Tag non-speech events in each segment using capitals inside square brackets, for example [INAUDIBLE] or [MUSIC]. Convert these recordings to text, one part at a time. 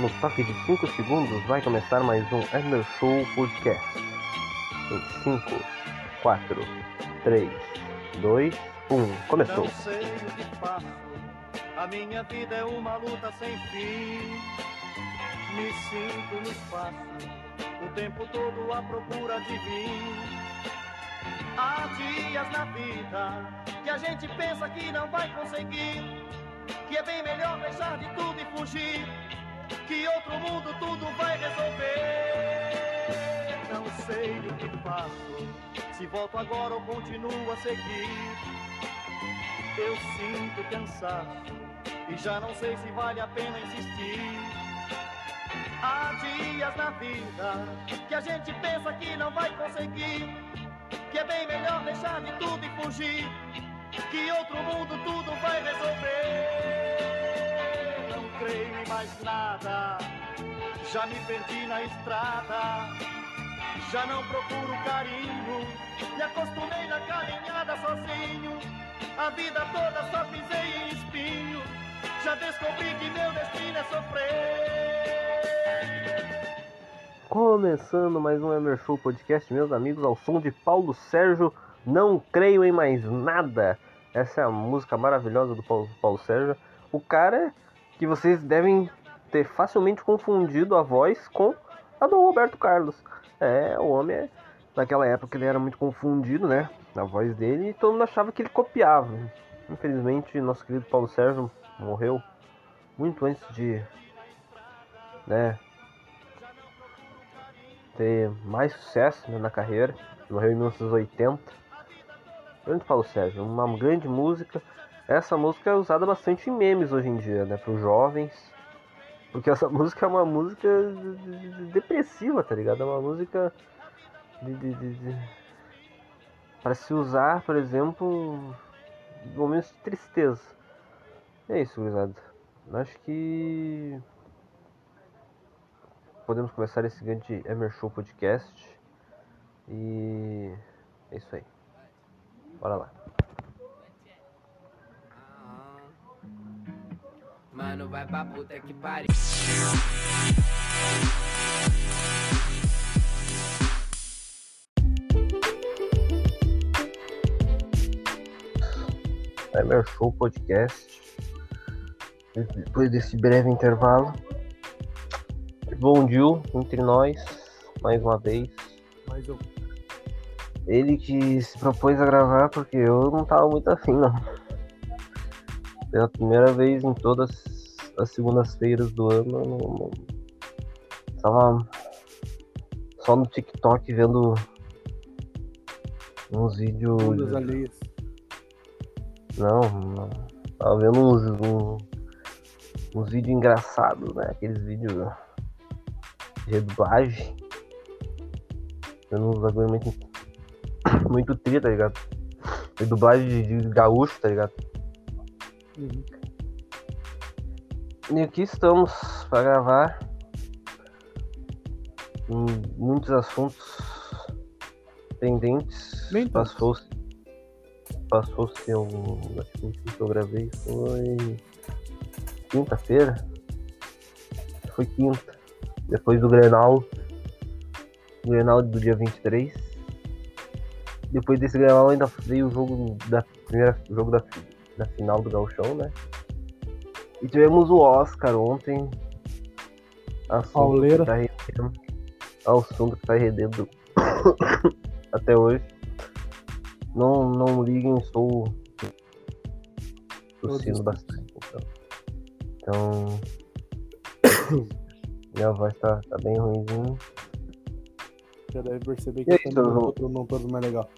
No toque de 5 segundos vai começar mais um Emer Show Podcast. Em 5, 4, 3, 2, 1. Começou. Não sei o que faço. A minha vida é uma luta sem fim. Me sinto no espaço, o tempo todo à procura de mim. Há dias na vida que a gente pensa que não vai conseguir. Que é bem melhor deixar de tudo e fugir. Que outro mundo tudo vai resolver. Não sei o que faço. Se volto agora ou continuo a seguir. Eu sinto cansaço e já não sei se vale a pena insistir. Há dias na vida que a gente pensa que não vai conseguir, que é bem melhor deixar de tudo e fugir, que outro mundo tudo vai resolver. Creio em mais nada, já me perdi na estrada, já não procuro carinho, me acostumei na caminhada sozinho. A vida toda só pisei em espinho. Já descobri que meu destino é sofrer. Começando mais um Emer Show Podcast, meus amigos, ao som de Paulo Sérgio. Não creio em mais nada. Essa é a música maravilhosa do Paulo, Paulo Sérgio. O cara que vocês devem ter facilmente confundido a voz com a do Roberto Carlos. É, o homem é. Naquela época ele era muito confundido, né? A voz dele e todo mundo achava que ele copiava. Infelizmente, nosso querido Paulo Sérgio morreu muito antes de, né, ter mais sucesso né, na carreira. Morreu em 1980. Grande Paulo Sérgio, uma grande música. Essa música é usada bastante em memes hoje em dia, né, para os jovens. Porque essa [LAUGHS] música é uma música depressiva, tá ligado? É uma música de, de, de, para se usar, por exemplo, em momentos de tristeza. É isso, gurizada. Acho que podemos começar esse grande Emer Show Podcast. E é isso aí. Bora lá. Mano, vai pra puta que pariu. Emer Show Podcast. Depois desse breve intervalo. Bom dia entre nós, mais uma vez. Mais um. Ele que se propôs a gravar porque eu não tava muito afim, não. Pela primeira vez em todas as segundas-feiras do ano, não, não... tava só no TikTok vendo uns vídeos. Alheios. Não, não. Tava vendo uns, uns, uns vídeos engraçados, né? Aqueles vídeos de redublagem. Vendo uns bagulho muito, [COUGHS] muito tri, tá ligado? Redublagem de, de gaúcho, tá ligado? Uhum. E aqui estamos para gravar em muitos assuntos pendentes. Todos. Passou-se. Passou-se um. Acho que o último que eu gravei foi. Quinta-feira. Foi quinta. Depois do Grenal. O Grenal do dia 23. Depois desse Grenal ainda veio o jogo da primeira jogo da, da final do Gauchão, né? E tivemos o Oscar ontem. Que tá rendendo. Assunto que tá rendendo [COUGHS] até hoje. Não, não liguem, estou tossindo bastante. Então. então [COUGHS] minha voz tá, tá bem ruimzinha. Já deve perceber que eu João? não tô, não tô mais legal.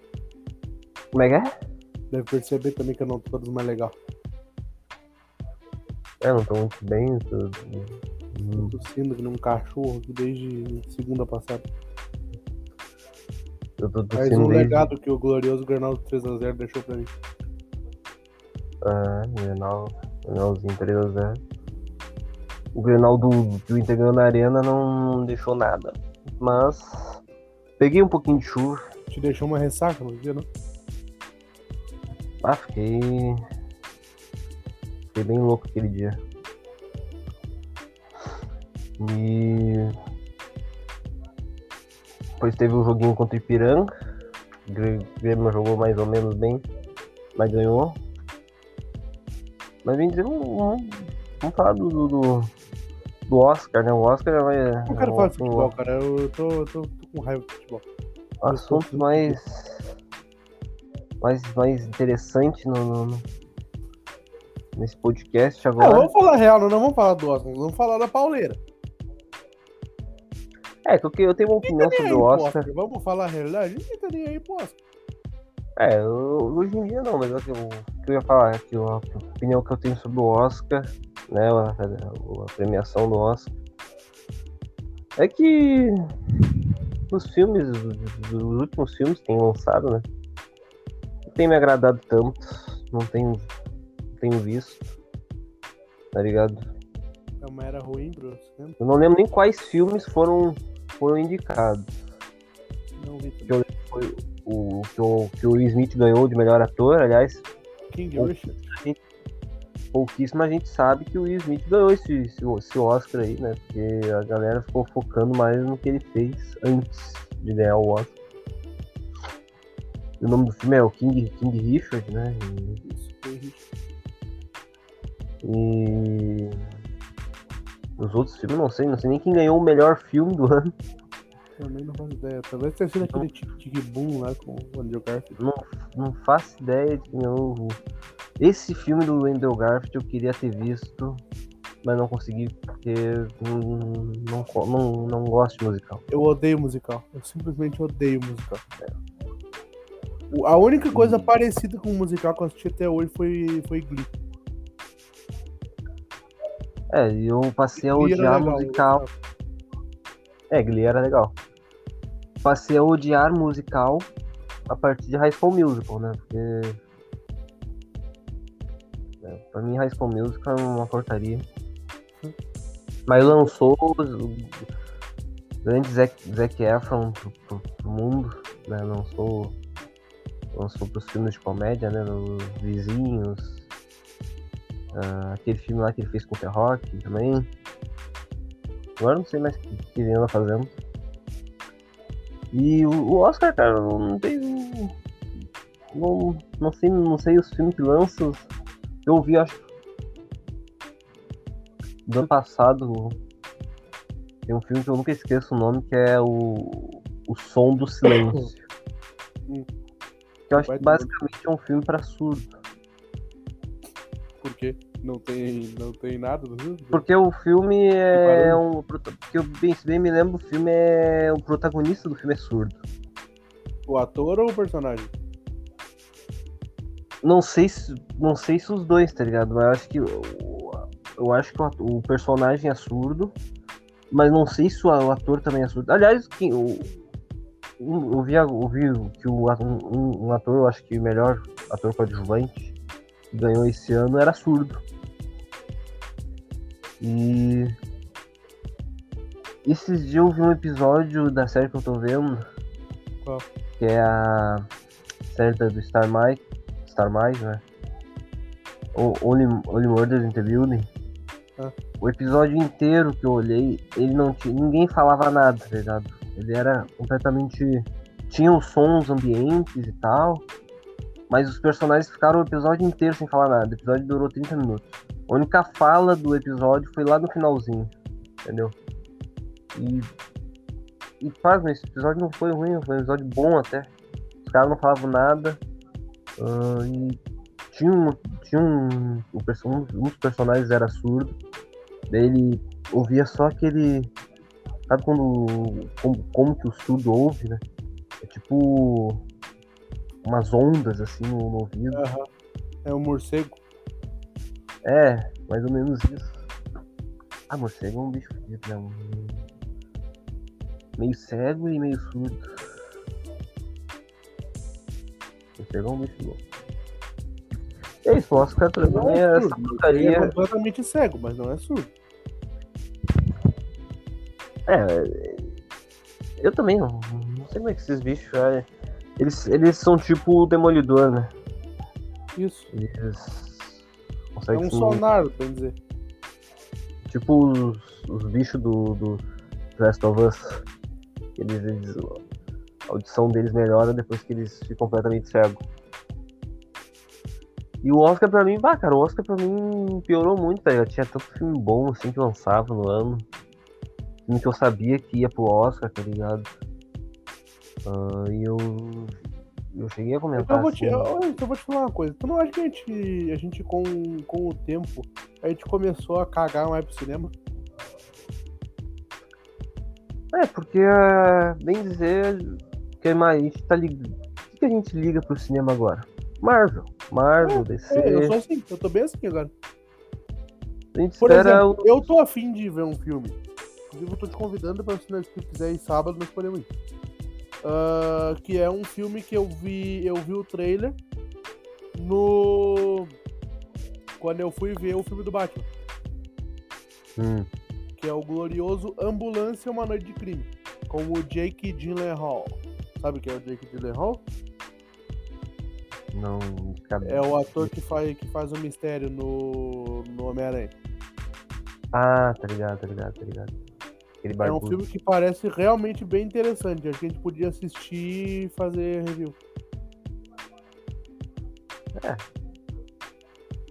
Como é que é? Deve perceber também que eu não tô dos mais legal. É, não tô muito bem. Tô... hum, Tossindo que nem um cachorro aqui desde segunda passada. Eu tô Mais tossindo um desde... legado que o glorioso Granal 3x0 deixou pra mim. É, Grenal, Grenalzinho 3x0. O Grenal do, do Inter ganhou na arena não, não deixou nada. Mas peguei um pouquinho de chuva. Te deixou uma ressaca no dia, não? Ah, fiquei. Fiquei bem louco aquele dia. E. Depois teve o joguinho contra o Ipiranga. O Grê- Grêmio jogou mais ou menos bem, mas ganhou. Mas vem dizer, vamos, vamos- falar do, do, do- Oscar, né? O Oscar vai. Não quero o- falar de futebol, cara. Eu tô, eu tô, tô com raiva de futebol. assunto mais mais mais interessante no, no- no- nesse podcast agora. vamos falar real, não, não vamos falar do Oscar, vamos falar da pauleira. É, porque eu tenho uma opinião Nem sobre o pro Oscar. Vamos falar a realidade? Ninguém tá nem aí pro Oscar. É, eu- hoje em dia não, mas é o que eu, ia falar aqui, a opinião que eu tenho sobre o Oscar, né, a, a- premiação do Oscar, é que os filmes, os, os últimos filmes que tem lançado, né, não tem me agradado tanto, não tenho, tenho visto, tá ligado? É uma era ruim cinema. Eu não lembro nem quais filmes foram, foram indicados. Não vi Que eu- Foi o que o, que o Will Smith ganhou de melhor ator, aliás, King Richard. pouquíssima gente sabe que o Will Smith ganhou esse, esse, esse Oscar aí, né? Porque a galera ficou focando mais no que ele fez antes de ganhar o Oscar. O nome do filme é o King, King Richard, né? Isso, foi Richard. E, e os outros filmes, não sei, não sei nem quem ganhou o melhor filme do ano. Também não faço ideia. Talvez tenha sido aquele tic boom lá com o Andrew Garfield. Não, não faço ideia de quem o- Esse filme do Andrew Garfield eu queria ter visto, mas não consegui porque não, não, não, não gosto de musical. Eu odeio musical. Eu simplesmente odeio musical. O- A única coisa parecida com o musical que eu assisti até hoje foi, foi Glee. É, eu passei a Glee odiar legal, musical. É, Glee era legal. Passei a odiar musical a partir de High School Musical, né? Porque. É, pra mim, High School Musical é uma porcaria. Mas lançou o grande Zac, Zac Efron pro, pro, pro mundo, né? Lançou, lançou pros filmes de comédia, né? Os Vizinhos. ah, aquele filme lá que ele fez com o The Rock também. Agora não sei mais o que, que ele anda fazendo. E o, o Oscar, cara, não tem. Não, não, sei, não sei os filmes que lançam. Eu vi, acho. Do ano passado. Tem um filme que eu nunca esqueço o nome, que é o. O Som do Silêncio. Eu acho que basicamente é um filme pra surdo. Por quê? Não tem, não tem nada do filme? Porque o filme é um. Porque eu bem, se bem me lembro, o filme é. O protagonista do filme é surdo. O ator ou o personagem? Não sei se. Não sei se os dois, tá ligado? Mas eu acho que. Eu acho que o, atu- o personagem é surdo. Mas não sei se o ator também é surdo. Aliás, quem, o, eu vi, eu vi que o, um, um ator, eu acho que o melhor ator coadjuvante que ganhou esse ano era surdo. E. Esses dias eu vi um episódio da série que eu tô vendo. Qual? Que é a série do Star Mike. Star Mike, né? O Only, Only Murders in the Building. Ah. O episódio inteiro que eu olhei, ele não tinha. Ninguém falava nada, tá ligado? Ele era completamente. Tinha os sons ambientes e tal. Mas os personagens ficaram o episódio inteiro sem falar nada. O episódio durou 30 minutos. A única fala do episódio foi lá no finalzinho. Entendeu? E. E pasma, esse episódio não foi ruim, foi um episódio bom até. Os caras não falavam nada. ah, e tinha um. Tinha um, perso- um. Um dos personagens era surdo. Daí ele ouvia só aquele. Sabe quando. Como, como que o surdo ouve, né? É tipo. Umas ondas assim no, no ouvido. Aham. É um morcego. É, mais ou menos isso. Ah, morcego é um bicho né? Um- Meio cego e meio surdo. Morcego é um bicho louco. É isso, o Oscar pra Não mim é é essa. Ele é porcaria. completamente cego, mas não é surdo. É, eu também não, não sei como é que esses bichos. é, Eles, eles são tipo o demolidor, né? Isso. Eles É um sonar, bem dizer. tipo os, os bichos do, do Last of Us. Eles, eles- a audição deles melhora depois que eles ficam completamente cegos. E o Oscar pra mim, bah, cara, o Oscar pra mim piorou muito, tá ligado? Tinha tanto filme bom assim que lançava no ano. Filme que eu sabia que ia pro Oscar, tá ligado? Ah, e eu. Eu cheguei a comentar. Então eu vou te, assim, eu, então eu vou te falar uma coisa. Tu não acha que a gente, a gente com, com o tempo, a gente começou a cagar mais pro cinema? É, porque, bem dizer, que mais, a gente tá ligado. O que a gente liga pro cinema agora? Marvel. Marvel, DC. É, eu sou assim, eu tô bem assim agora. A gente Por espera exemplo, o. eu tô afim de ver um filme. Inclusive, eu tô te convidando pra se nós quiser ir sábado, nós podemos ir. Ah, que é um filme que eu vi. Eu vi o trailer no. Quando eu fui ver o filme do Batman, Hum, que é o glorioso Ambulância Uma Noite de Crime, com o Jake Gyllenhaal. Sabe quem é o Jake Gyllenhaal? não. É o ator que faz, que faz o mistério no, no Homem-Aranha. Ah, tá ligado, tá ligado, tá ligado. É um filme que parece realmente bem interessante. Acho que a gente podia assistir e fazer review.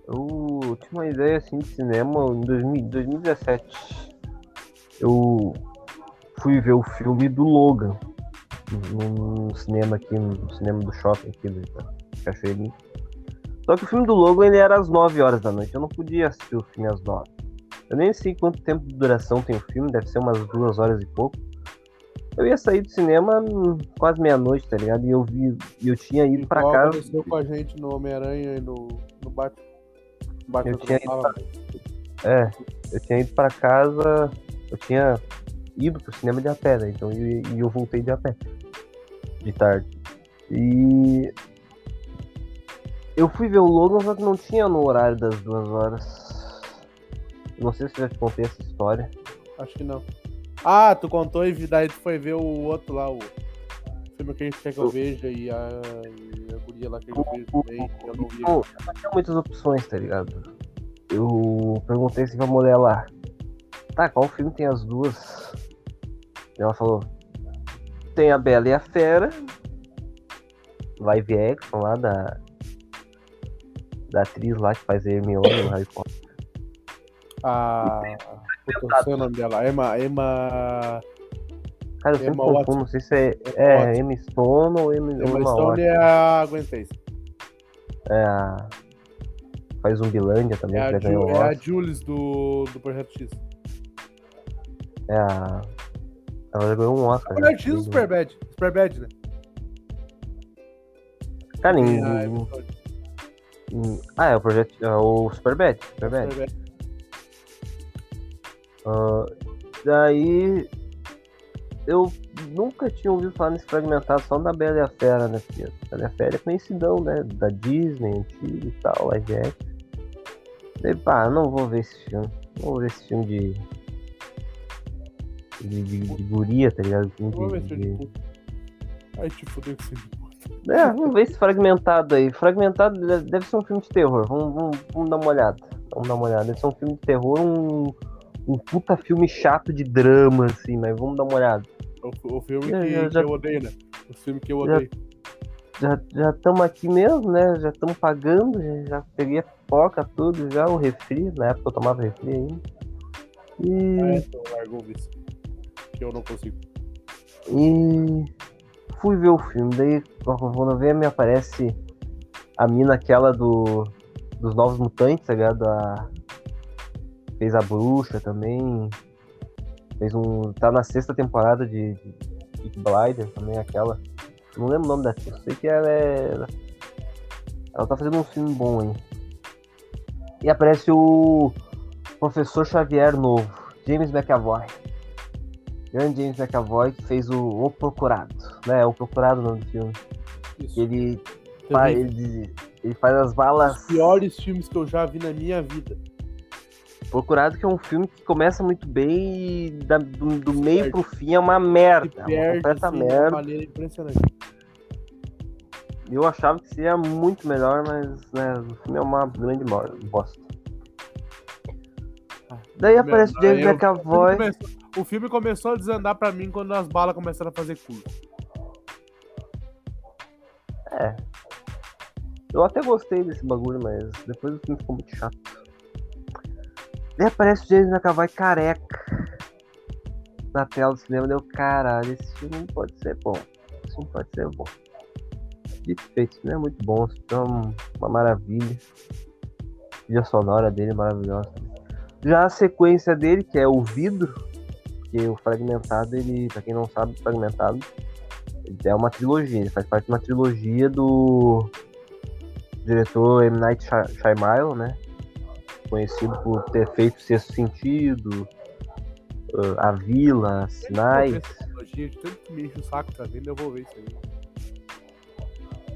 Eu tinha uma ideia assim de cinema em 2000 2017. Eu fui ver o filme do Logan no, no cinema aqui, no cinema do shopping aqui do Cachoeirinho. Só que o filme do Logan ele era às 9 horas da noite, eu não podia assistir o filme às 9. Eu nem sei quanto tempo de duração tem o filme, deve ser umas duas horas e pouco. Eu ia sair do cinema quase meia-noite, tá ligado? E eu vi, eu tinha ido pra Igual casa. aconteceu com a gente no Homem-Aranha e no, no Batman. Eu tinha ido fala. É, eu tinha ido pra casa, eu tinha ido pro cinema de a pé, né? Então, e, e eu voltei de a pé, de tarde. E eu fui ver o Logan, só que não tinha no horário das duas horas. Não sei se eu já te contei essa história. Acho que não. Ah, tu contou e daí tu foi ver o outro lá, o filme que a gente quer que eu veja e a, e a guria lá que eu vejo também, que eu não vi. Não tinha muitas opções, tá ligado? Eu perguntei se pra mulher lá, tá, qual filme tem as duas? Ela falou, tem a Bela e a Fera, live action lá da, da atriz lá que faz a Hermione no Harry Potter. A. Puta, não sei o nome dela. Emma. Emma. Cara, eu sempre Emma confundo, Watson. não sei se é, é. Emma Stone ou Emma, Emma Stone é a Gwen Stacy. É a... Faz Zumbilândia também, É que a, Ju, é a. Jules do, do Projeto X. É a... Ela já ganhou um Oscar. Projeto já. X ou Superbad? Superbad, né? Cara, em- Ah, é o projeto. É o Superbad. Superbad. Superbad. Ah, daí. Eu nunca tinha ouvido falar nesse fragmentado só da Bela e a Fera, né? Porque a Bela e a Fera é conhecidão, né? Da Disney, antigo e tal, live action. Daí, pá, não vou ver esse filme. Não vou ver esse filme de. De, de, de guria, tá ligado? Filme Vamos ver de, de-. Ai, te fudeu com esse É, vamos ver esse fragmentado aí. Fragmentado de- deve ser um filme de terror. Vamos, vamos, vamos dar uma olhada. Vamos dar uma olhada. Deve ser um filme de terror, um, um puta filme chato de drama, assim, mas vamos dar uma olhada. O, o filme É, que, eu que já- eu odeio, né? O filme que eu Já- odeio. Já estamos aqui mesmo, né? Já estamos pagando, já, já peguei a pipoca, tudo, já o refri, na época eu tomava refri ainda. E, Ah, é, então largou o vício. Que eu não consigo. e fui ver o filme, daí quando ver me aparece a mina aquela do dos Novos Mutantes, tá ligado? A, fez a bruxa também. Fez um. tá na sexta temporada de, de Big Blinder também, aquela. Não lembro o nome da atriz, sei que ela é. Ela tá fazendo um filme bom aí. E aparece o Professor Xavier novo, James McAvoy. Grande James McAvoy que fez o, o Procurado, né? O Procurado o nome do filme. Isso. Ele, ele, ele faz as balas. Os piores filmes que eu já vi na minha vida. Procurado que é um filme que começa muito bem e da- do, do meio perde. pro fim é uma merda. Uma perde, completa assim, de uma merda. maneira impressionante. Eu achava que seria muito melhor, mas né, o filme é uma grande bosta. Daí aparece o James o McAvoy. filme começou- O filme começou a desandar pra mim quando as balas começaram a fazer curva. Eu até gostei desse bagulho, mas depois o filme ficou muito chato. Daí aparece o James McAvoy careca na tela do cinema. Deu caralho, esse filme não pode ser bom. Esse filme pode ser bom. Dito e feito, esse filme é muito bom. Esse filme é um- uma maravilha. A sonora dele é maravilhosa. Já a sequência dele, que é o vidro, que o fragmentado, ele, pra quem não sabe, o fragmentado é uma trilogia, ele faz parte de uma trilogia do diretor M. Night Shy- Shyamalan, né? Conhecido por ter feito Sexto Sentido, uh, A Vila, Sinais. De tanto que me enche o saco tá vendo, eu vou ver isso aí.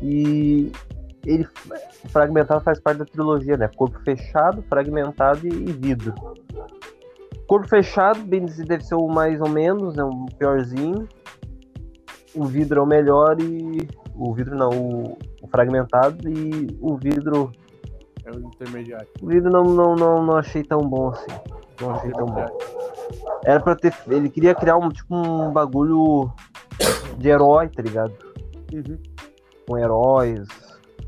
E ele o fragmentado faz parte da trilogia, né? Corpo fechado, fragmentado e, e vidro. Corpo fechado, bem dizer, deve ser o mais ou menos, né? O piorzinho. O vidro é o melhor e. O vidro não, o, o fragmentado e o vidro. É um intermediário. O vidro não, não, não, não achei tão bom assim. Não achei tão bom. Era pra ter. Ele queria criar um tipo um bagulho de herói, tá ligado? Uhum. Com heróis,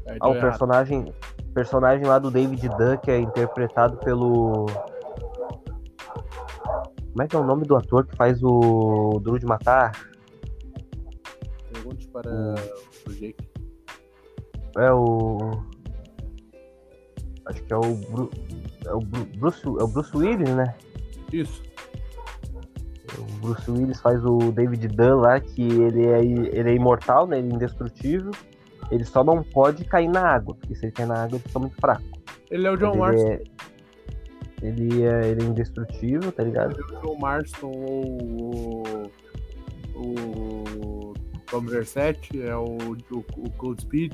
É, Ah, o errado. personagem, personagem lá do David que é interpretado pelo. Como é que é o nome do ator que faz o Duro de Matar? Pergunte para o Jake. É o. Acho que é o. Bru... É o Bru- Bruce, é o Bruce Willis, né? Isso. O Bruce Willis faz o David Dunn lá, que ele é, ele é imortal, né? Ele é indestrutível. Ele só não pode cair na água, porque se ele cair na água ele fica muito fraco. Ele é o John ele, Marston. é, ele é. Ele é indestrutível, tá ligado? Ele é o John Marston ou o. O. Tom Versetti, é o, o, o Cold Speed.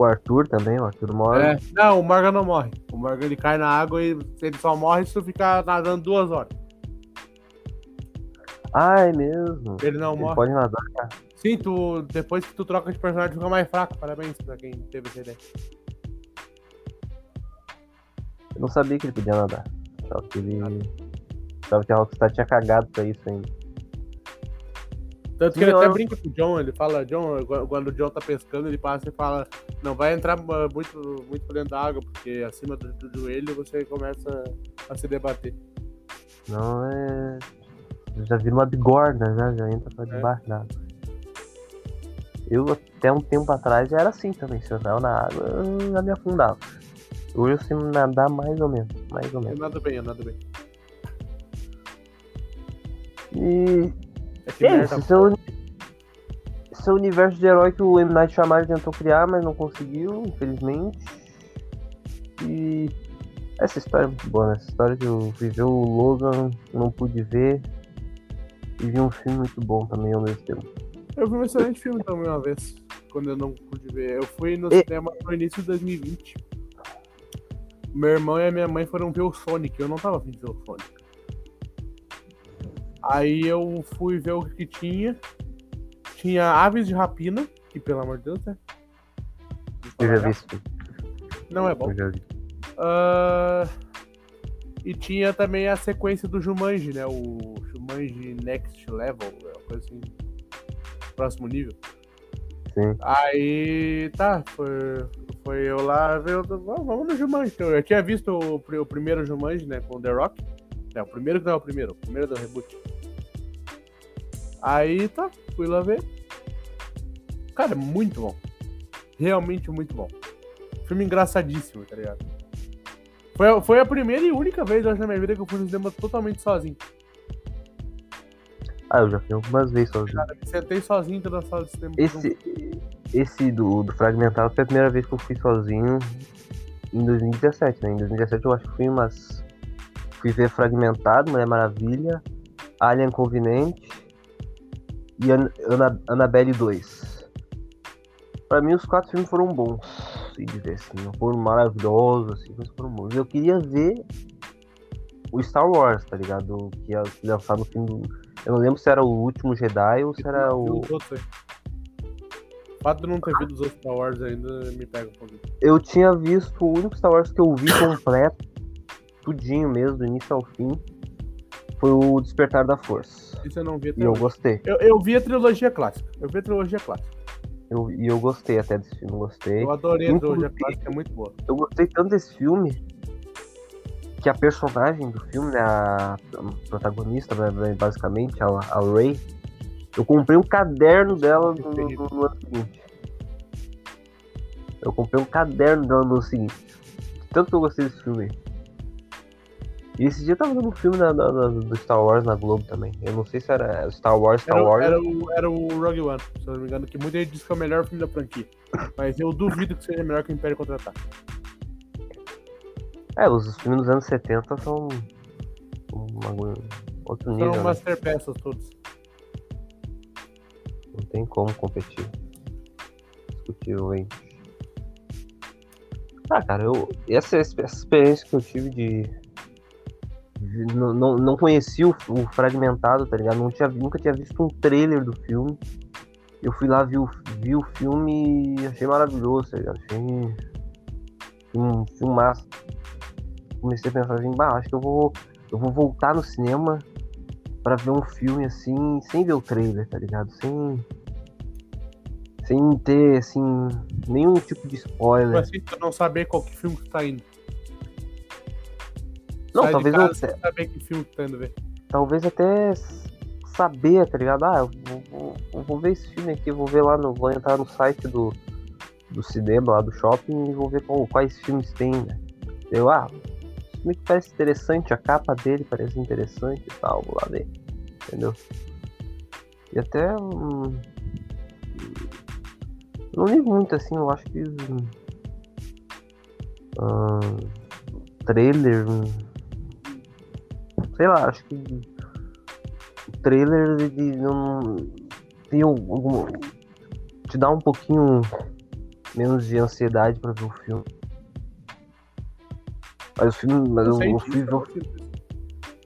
O Arthur também, o Arthur Mora. É. Não, o Morgan não morre. O Morgan ele cai na água e ele só morre se tu ficar nadando duas horas. Ah, é mesmo. Ele não Ele morre. pode nadar. Sim, tu, depois que tu troca de personagem, fica mais fraco. Parabéns pra quem teve essa ideia. Eu não sabia que ele podia nadar. Só que ele. Sabe que a Rockstar tinha cagado pra isso ainda. Tanto que ele até eu- brinca com o John, ele fala, John, quando- o John tá pescando, ele passa e fala, não vai entrar ah, muito, muito pra dentro da água, porque acima do, do joelho você começa a se debater. Não é. Já vira uma bigorna, já, já entra pra É. debaixo da água. Eu até um tempo atrás já era assim também. Se eu entrava na água, eu já me afundava. Hoje eu sei nadar mais ou menos. Mais ou Eu menos. nada bem, eu nada bem. E É isso, esse é, o, é universo de herói que o M. Night Shyamalan tentou criar, mas não conseguiu, infelizmente. E essa história é muito boa, né? Essa história que eu fui ver o Logan, não pude ver. E vi um filme muito bom também ao mesmo tempo. Eu vi um excelente filme também uma vez, quando eu não pude ver. Eu fui no E- cinema no início de 2020. Meu irmão e a minha mãe foram ver o Sonic, eu não tava afim de ver o Sonic. Aí eu fui ver o que tinha. Tinha Aves de Rapina, que pelo amor de Deus, né? Eu já vi filme. Não é bom. Eu já vi. Ah, e tinha também a sequência do Jumanji, né? O Jumanji Next Level, é uma coisa assim. Próximo nível. Sim. Aí, tá, foi, foi eu lá ver. Vamos no Jumanji. Eu, eu tinha visto o, o primeiro Jumanji, né, com o The Rock. É, o primeiro que não é o primeiro, o primeiro do reboot. Aí, tá, fui lá ver. Cara, é muito bom. Realmente muito bom. Filme engraçadíssimo, tá ligado? Foi, a- foi a primeira e única vez, eu acho, na minha vida que eu fui no cinema totalmente sozinho. Ah, eu já fui algumas vezes sozinho. Cara, me sentei sozinho dentro da sala de cinema. Esse, esse do, do Fragmentado foi a primeira vez que eu fui sozinho em 2017, né? Em 2017 eu acho que fui umas. Fui ver Fragmentado, Mulher Maravilha, Alien Convinente e An Ana Annabelle 2. Pra mim os quatro filmes foram bons, se dizer assim, não foram maravilhosos, assim, mas foram bons. Eu queria ver o Star Wars, tá ligado? Que ia lançar no fim do. Eu não lembro se era o último Jedi ou se era o. O fato de não ter visto os outros Star Wars ainda me pega um pouquinho. Eu tinha visto o único Star Wars que eu vi completo, tudinho mesmo, do início ao fim, foi o Despertar da Força. Isso eu não vi até E eu hoje. gostei. Eu, eu vi a trilogia clássica. Eu vi a trilogia clássica. Eu, e eu gostei até desse filme, gostei. Eu adorei a trilogia clássica, é muito boa. Eu gostei tanto desse filme que a personagem do filme, né, a protagonista, né, basicamente, a, a Ray, eu comprei um caderno dela no, no- no ano seguinte. Eu comprei um caderno dela no ano seguinte. Tanto que eu gostei desse filme. E esse dia tava dando um filme na- na- na- do Star Wars na Globo também. Eu não sei se era Star Wars, Star Era, Wars. era, o, era o Rogue One, se eu não me engano, que muita gente diz que é o melhor filme da franquia. Mas eu duvido que seja melhor que o Império Contra-Ataque. É, os filmes dos anos 70 são um bagulho- outro nível. São né? masterpeças todos. Não tem como competir. Discutivelmente. Ah, cara, eu. Essa, essa experiência que eu tive de. Não, não, conheci o, o fragmentado, tá ligado? Não tinha, nunca tinha visto um trailer do filme. Eu fui lá, vi o, vi o filme e achei maravilhoso, tá ligado? Achei um filmaço. Comecei a pensar assim, bah, acho que eu vou. Eu vou voltar no cinema pra ver um filme assim, sem ver o trailer, tá ligado? Sem. Sem ter, assim, nenhum tipo de spoiler. Tipo assim, tu não saber qual que filme que tá indo. Não, Sai talvez eu casa tu tá talvez até saber, tá ligado? Ah, eu vou, vou- eu vou ver esse filme aqui, vou ver lá no. Vou entrar no site do, do cinema, lá do shopping, e vou ver qual- quais filmes tem, né? Eu, ah, filme que parece interessante, a capa dele parece interessante e tal, vou lá ver. Entendeu? E até. hum, não ligo muito assim, eu acho que. hum, trailer. hum, sei lá, acho que o trailer ele não tem algum te dá um pouquinho menos de ansiedade pra ver o filme. Mas o filme, mas eu, eu fui ver,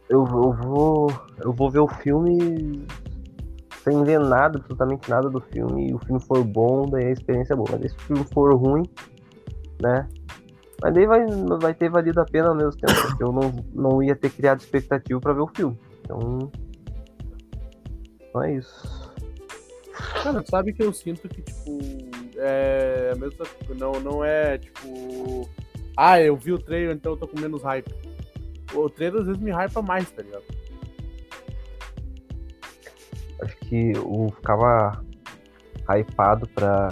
eu, eu vou eu vou ver o filme sem ver nada, absolutamente nada do filme, e o filme for bom, daí a experiência é boa. Mas se o filme for ruim, né? Mas daí vai, vai ter valido a pena ao mesmo tempo, porque eu não, não ia ter criado expectativa pra ver o filme. Então. Então é isso. Cara, sabe que eu sinto que, tipo, é a mesma não, não é, tipo, ah, eu vi o trailer, então eu tô com menos hype. O trailer às vezes me hypa mais, tá ligado? Acho que eu ficava hypado pra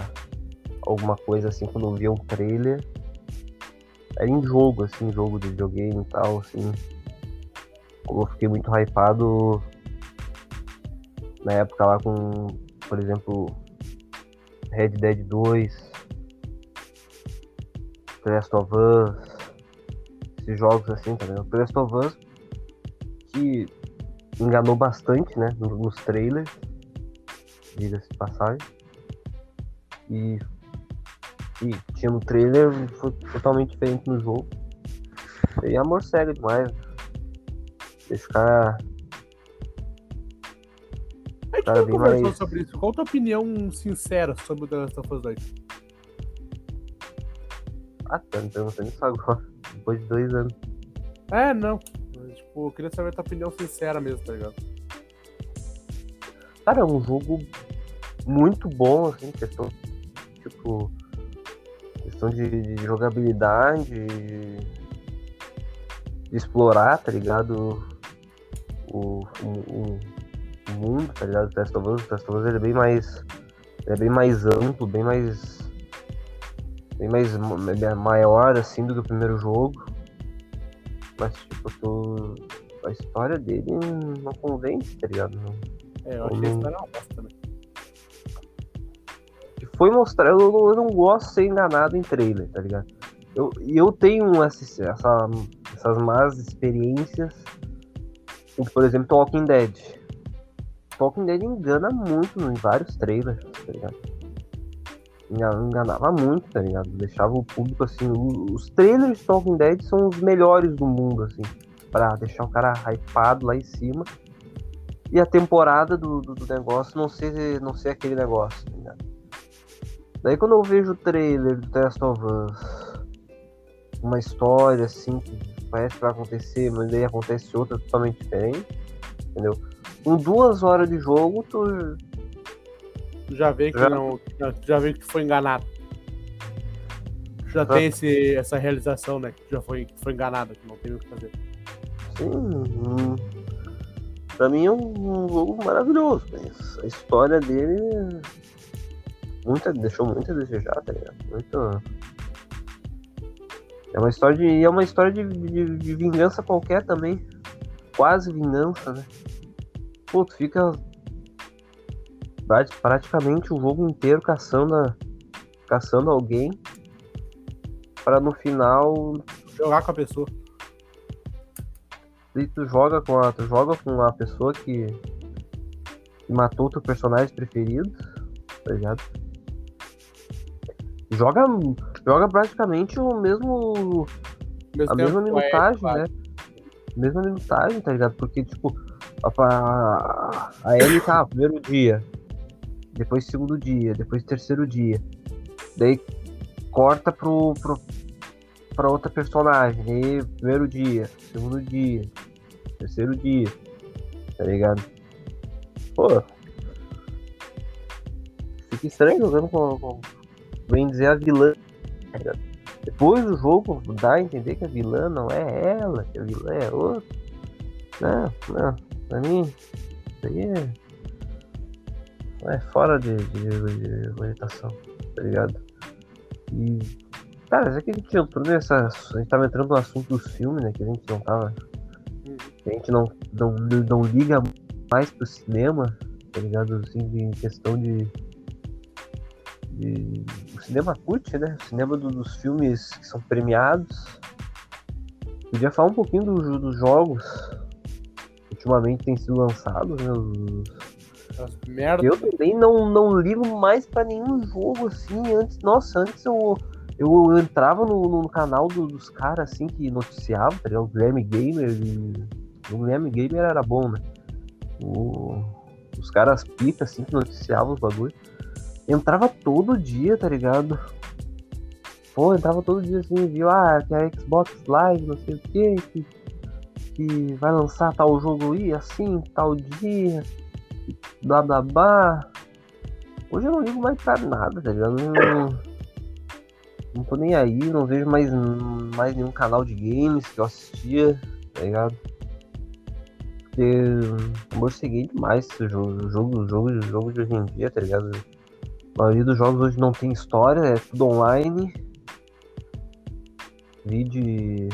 alguma coisa assim quando eu via um trailer. Era em jogo, assim, jogo de videogame e tal, assim. Como eu fiquei muito hypado na época lá com, por exemplo, Red Dead 2, The Last of Us, esses jogos assim, tá vendo? The Last of Us que enganou bastante, né, no- nos trailers, diga-se de passagem. E, e tinha no trailer, foi totalmente diferente no jogo. E amor cega demais. O cara. A gente Cara, não conversou mais- sobre isso. Qual a tua opinião sincera sobre o The Last of Us 2? Ah, tá me perguntando isso agora, depois de dois anos. É, não. Mas, tipo, eu queria saber a tua opinião sincera mesmo, tá ligado? Cara, é um jogo muito bom, assim, questão. Tipo. Questão de, de jogabilidade. De, de explorar, tá ligado? O, o, o- mundo, tá ligado? O Test of Us, o Test of Us ele é bem mais. É bem mais amplo, bem mais. Bem mais ma- é maior assim do que o primeiro jogo. Mas tipo, tô. A história dele não convence, tá ligado? Não- É, eu achei a história uma bosta, né? Foi mostrar. Eu, eu não gosto de ser enganado em trailer, tá ligado? Eu, eu tenho essa, essa- essas más experiências por exemplo, Talking Dead. Talking Dead engana muito em vários trailers, tá ligado? Enga- Enganava muito, tá ligado? Deixava o público assim. Os trailers de Talking Dead são os melhores do mundo, assim. Pra deixar o cara hypado lá em cima. E a temporada do, do, do negócio não ser, não ser aquele negócio, tá ligado? Daí quando eu vejo o trailer do The Last of Us, uma história assim que parece que vai acontecer, mas daí acontece outra totalmente diferente, entendeu? Com duas horas de jogo, tu Tu já vê que Já. não. Já vê que tu foi enganado. Tu já Exato. tem esse, essa realização, né? Que tu já foi, que foi enganado, que não tem o que fazer. Sim, hum, pra mim é um, um jogo maravilhoso, mas a história dele muita, deixou muito a desejar, tá ligado? Muito. É uma história de. É uma história de, de, de vingança qualquer também. Quase vingança, né? Pô, tu fica prati- praticamente o jogo inteiro caçando, a- caçando alguém para no final Jogar com a pessoa. E tu joga com a, tu joga com a pessoa que, que matou teu personagem preferido, tá ligado? Joga, joga praticamente o mesmo, a mesma é, minutagem, claro. né? Mesma minutagem, tá ligado? Porque, tipo, a, a, Ellie tá, primeiro dia, depois segundo dia, depois terceiro dia. Daí corta pro, pro, pra outra personagem. Daí primeiro dia, segundo dia, terceiro dia. Tá ligado? Pô. Fica estranho jogando com, com bem dizer a vilã. tá? Depois do jogo dá a entender que a vilã não é ela, que a vilã é outra. Não, não. Pra mim, isso aí é. É fora de, de, cogitação, tá ligado? E. Cara, já que a gente entrou nessa. A gente tava entrando no assunto dos filmes, né? Que a gente não tava. A gente não, não, não liga mais pro cinema, tá ligado? Assim, em questão de. De o cinema curte, né? O cinema do- dos filmes que são premiados. Podia falar um pouquinho do- dos jogos que ultimamente têm sido lançados, né? Os- As merda. eu também não, não ligo mais pra nenhum jogo assim. Antes, nossa, antes eu, eu entrava no, no canal do- dos caras assim que noticiavam, tá ligado? O Guilherme Gamer. e- O Guilherme Gamer era bom, né? O- os caras pica assim que noticiavam os bagulhos. Entrava todo dia, tá ligado? Pô, entrava todo dia assim, viu? Ah, que a Xbox Live, não sei o que, que, que vai lançar tal jogo aí, assim, tal dia blá blá blá. Hoje eu não ligo mais pra nada, tá ligado? Eu Não, não tô nem aí, não vejo mais, mais nenhum canal de games que eu assistia, tá ligado? Porque eu morceguei demais esse jogo, jogo, jogo, jogo de hoje em dia, tá ligado? A maioria dos jogos hoje não tem história, é tudo online. Vídeo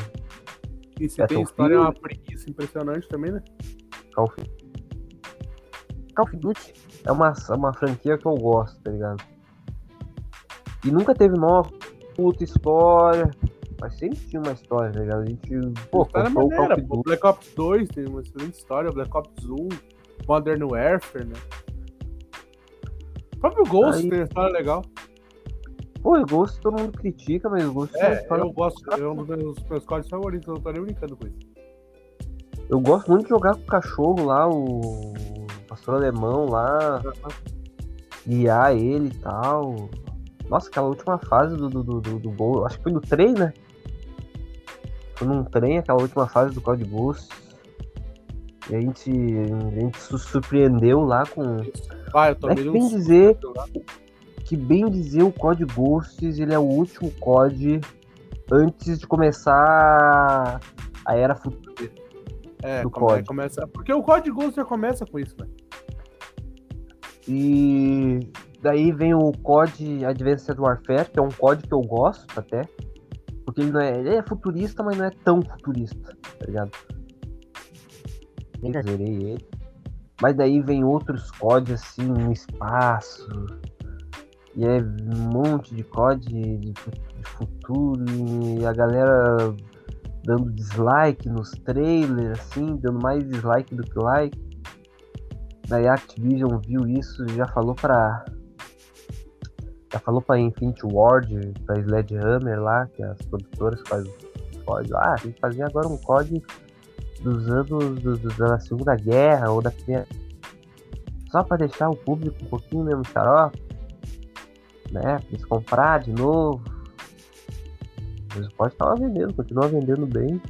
E se tem história, é uma preguiça impressionante também, né? Call of Call of Duty é uma, é uma franquia que eu gosto, tá ligado? E nunca teve nova puta história. Mas sempre tinha uma história, tá ligado? A gente, pô, história o maneira, of pô. Duty. Black Ops 2 tem uma excelente história, Black Ops 1, Modern Warfare, né? O próprio Ghost Aí- tem uma história legal. Pô, o Ghost todo mundo critica, mas o Ghost É, história- eu gosto, é um dos meus, meus códigos favoritos, eu não tô nem brincando com isso. Eu gosto muito de jogar com o cachorro lá, o pastor alemão lá, guiar ele e tal. Nossa, aquela última fase do, do, do, do, Ghost, acho que foi no trem, né? Foi num trem, aquela última fase do Code Ghost. E a gente, a gente se surpreendeu lá com. Vai, eu É tomei um bem dizer, que bem dizer o Code Ghosts, ele é o último COD antes de começar a era futura. É, do come- COD. começa. Porque o Código Ghost já começa com isso, né? E daí vem o COD Advanced Warfare, que é um COD que eu gosto até. Porque ele não é. Ele é futurista, mas não é tão futurista, tá ligado? Nem zerei ele. Mas daí vem outros COD assim no espaço. E é um monte de COD de, de futuro. E a galera dando dislike nos trailers, assim, dando mais dislike do que like. Daí a Activision viu isso e já falou pra. Já falou pra Infinity Ward, pra Sledgehammer lá, que é as produtoras fazem COD. Ah, tem fazer agora um COD dos anos do, do- da Segunda Guerra ou da Primeira. Só pra deixar o público um pouquinho menos xarope. né? Pra eles comprar de novo. Eles podem estar vendendo, continua vendendo bem.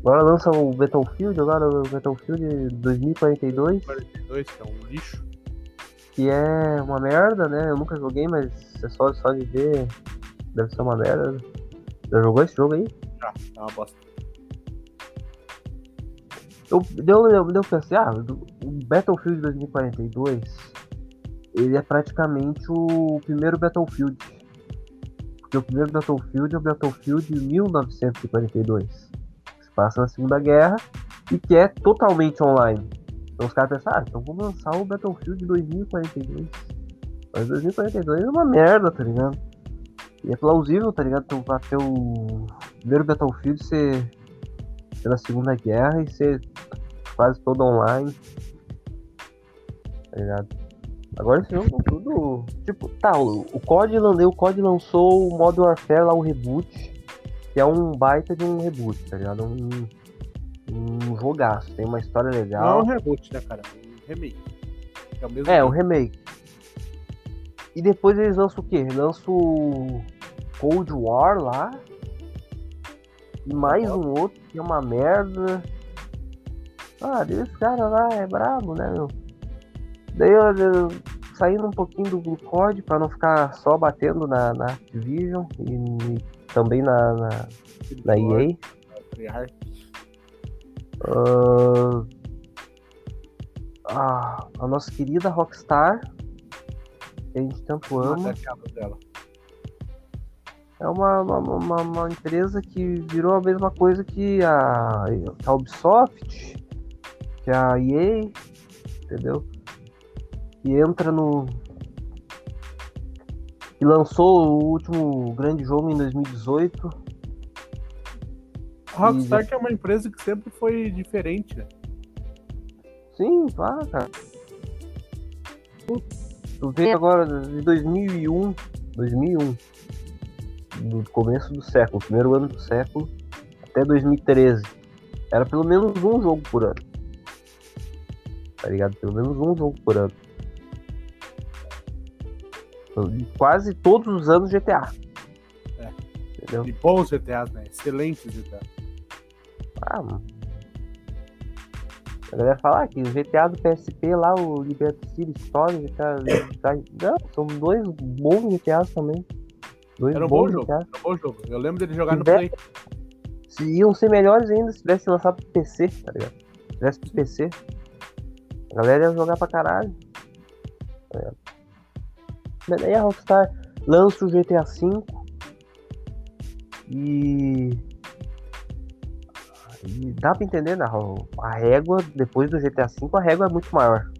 Agora lança o Battlefield, agora o Battlefield 2042, 42, que é um lixo. que é uma merda, né? Eu nunca joguei, mas é só, só de ver. Deve ser uma merda. Já jogou esse jogo aí? Ah, é uma bosta. Eu, deu, eu, eu pensei, ah, o Battlefield 2042, ele é praticamente o primeiro Battlefield. Porque o primeiro Battlefield é o Battlefield 1942, que se passa na Segunda Guerra e que é totalmente online. Então os caras pensaram, ah, então vamos lançar o Battlefield 2042. Mas 2042 é uma merda, tá ligado? E é plausível, tá ligado? Tu vai ter o primeiro Battlefield ser pela Segunda Guerra e ser quase todo online. Tá ligado? Agora esse jogo tudo. Tipo, tá, o, o COD, o COD lançou o Modern Warfare lá, o reboot, que é um baita de um reboot, tá ligado? Um, um jogaço, tem uma história Não é legal. um reboot, né, cara? É um remake. É o mesmo É, jogo. remake. E depois eles lançam o quê? Lançam o Cold War lá. E mais um outro que é uma merda. Ah, esse cara lá é brabo, né, meu? Daí eu, eu- saindo um pouquinho do, do COD pra não ficar só batendo na, na Activision e, e também na, na, na EA. Treyarch. Ah, a, a nossa querida Rockstar, que a gente tanto ama. A dela. É uma, uma, uma, uma empresa que virou a mesma coisa que a, a Ubisoft, que a EA, entendeu? Que entra no. que lançou o último grande jogo em 2018. A Rockstar é uma empresa que sempre foi diferente, né? Sim, claro, cara. Tu vê agora de 2001, 2001, do começo do século, primeiro ano do século, até 2013. Era pelo menos um jogo por ano. Tá ligado? Pelo menos um jogo por ano. Quase todos os anos GTA. É. Entendeu? E bons GTAs, né? Excelentes GTAs. Ah, mano. A galera fala ah, que o GTA do PSP lá, o Liberty City Story, GTA. [COUGHS] Não, são dois bons GTAs também. Dois Era um bom jogo. Era um bom jogo. Eu lembro dele jogar no Play. Se iam ser melhores ainda se tivesse lançado pro PC, tá ligado? Se tivesse pro PC. A galera ia jogar pra caralho. Tá ligado? Mas daí a Rockstar lança o GTA V e. E dá pra entender, né? A régua, depois do GTA V, a régua é muito maior.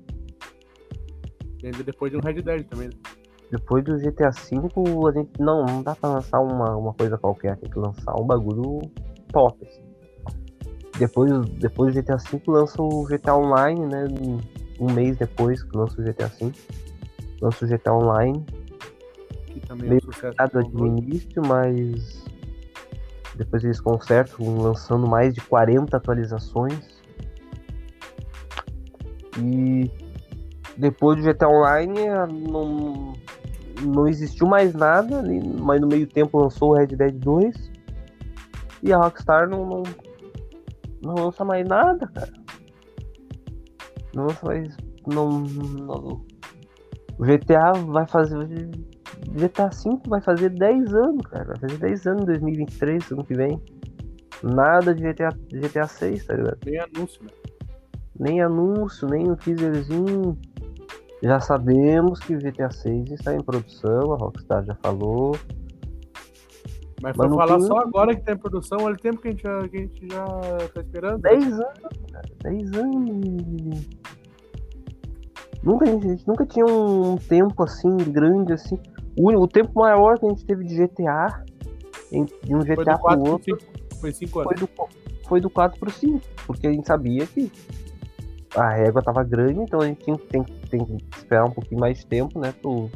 E ainda depois de um Red Dead também. né? Depois do GTA V, a gente não, não dá pra lançar uma, uma coisa qualquer, tem que lançar um bagulho top. assim. Depois, depois do GTA V lança o GTA Online, né? Um mês depois que lança o GTA V. Lança o GTA Online, Que também Meio é um sucesso. de início, mas depois eles consertam, lançando mais de 40 atualizações. E depois do GTA Online eh, não, não existiu mais nada, mas no meio tempo lançou o Red Dead 2 e a Rockstar não, não, não lança mais nada, cara. Não lança mais. Não, não- o GTA vai fazer. GTA V vai fazer 10 anos, cara. Vai fazer 10 anos em 2023, ano que vem. Nada de GTA, GTA 6, tá ligado? Nem anúncio, né? Nem anúncio, nem um teaserzinho. Já sabemos que o GTA 6 está em produção, a Rockstar já falou. Mas Mas falar tem- só agora que tá em produção, olha o tempo que a gente já, que a gente já tá esperando. 10 anos, cara. 10 anos. Nunca, a gente nunca tinha um tempo assim, grande assim. O, o tempo maior que a gente teve de GTA, de um GTA do 4 pro outro, 5. Foi 5 anos. foi do, foi do 4 pro 5. Porque a gente sabia que a régua tava grande, então a gente tinha, tem, tem que esperar um pouquinho mais de tempo, né? Pro,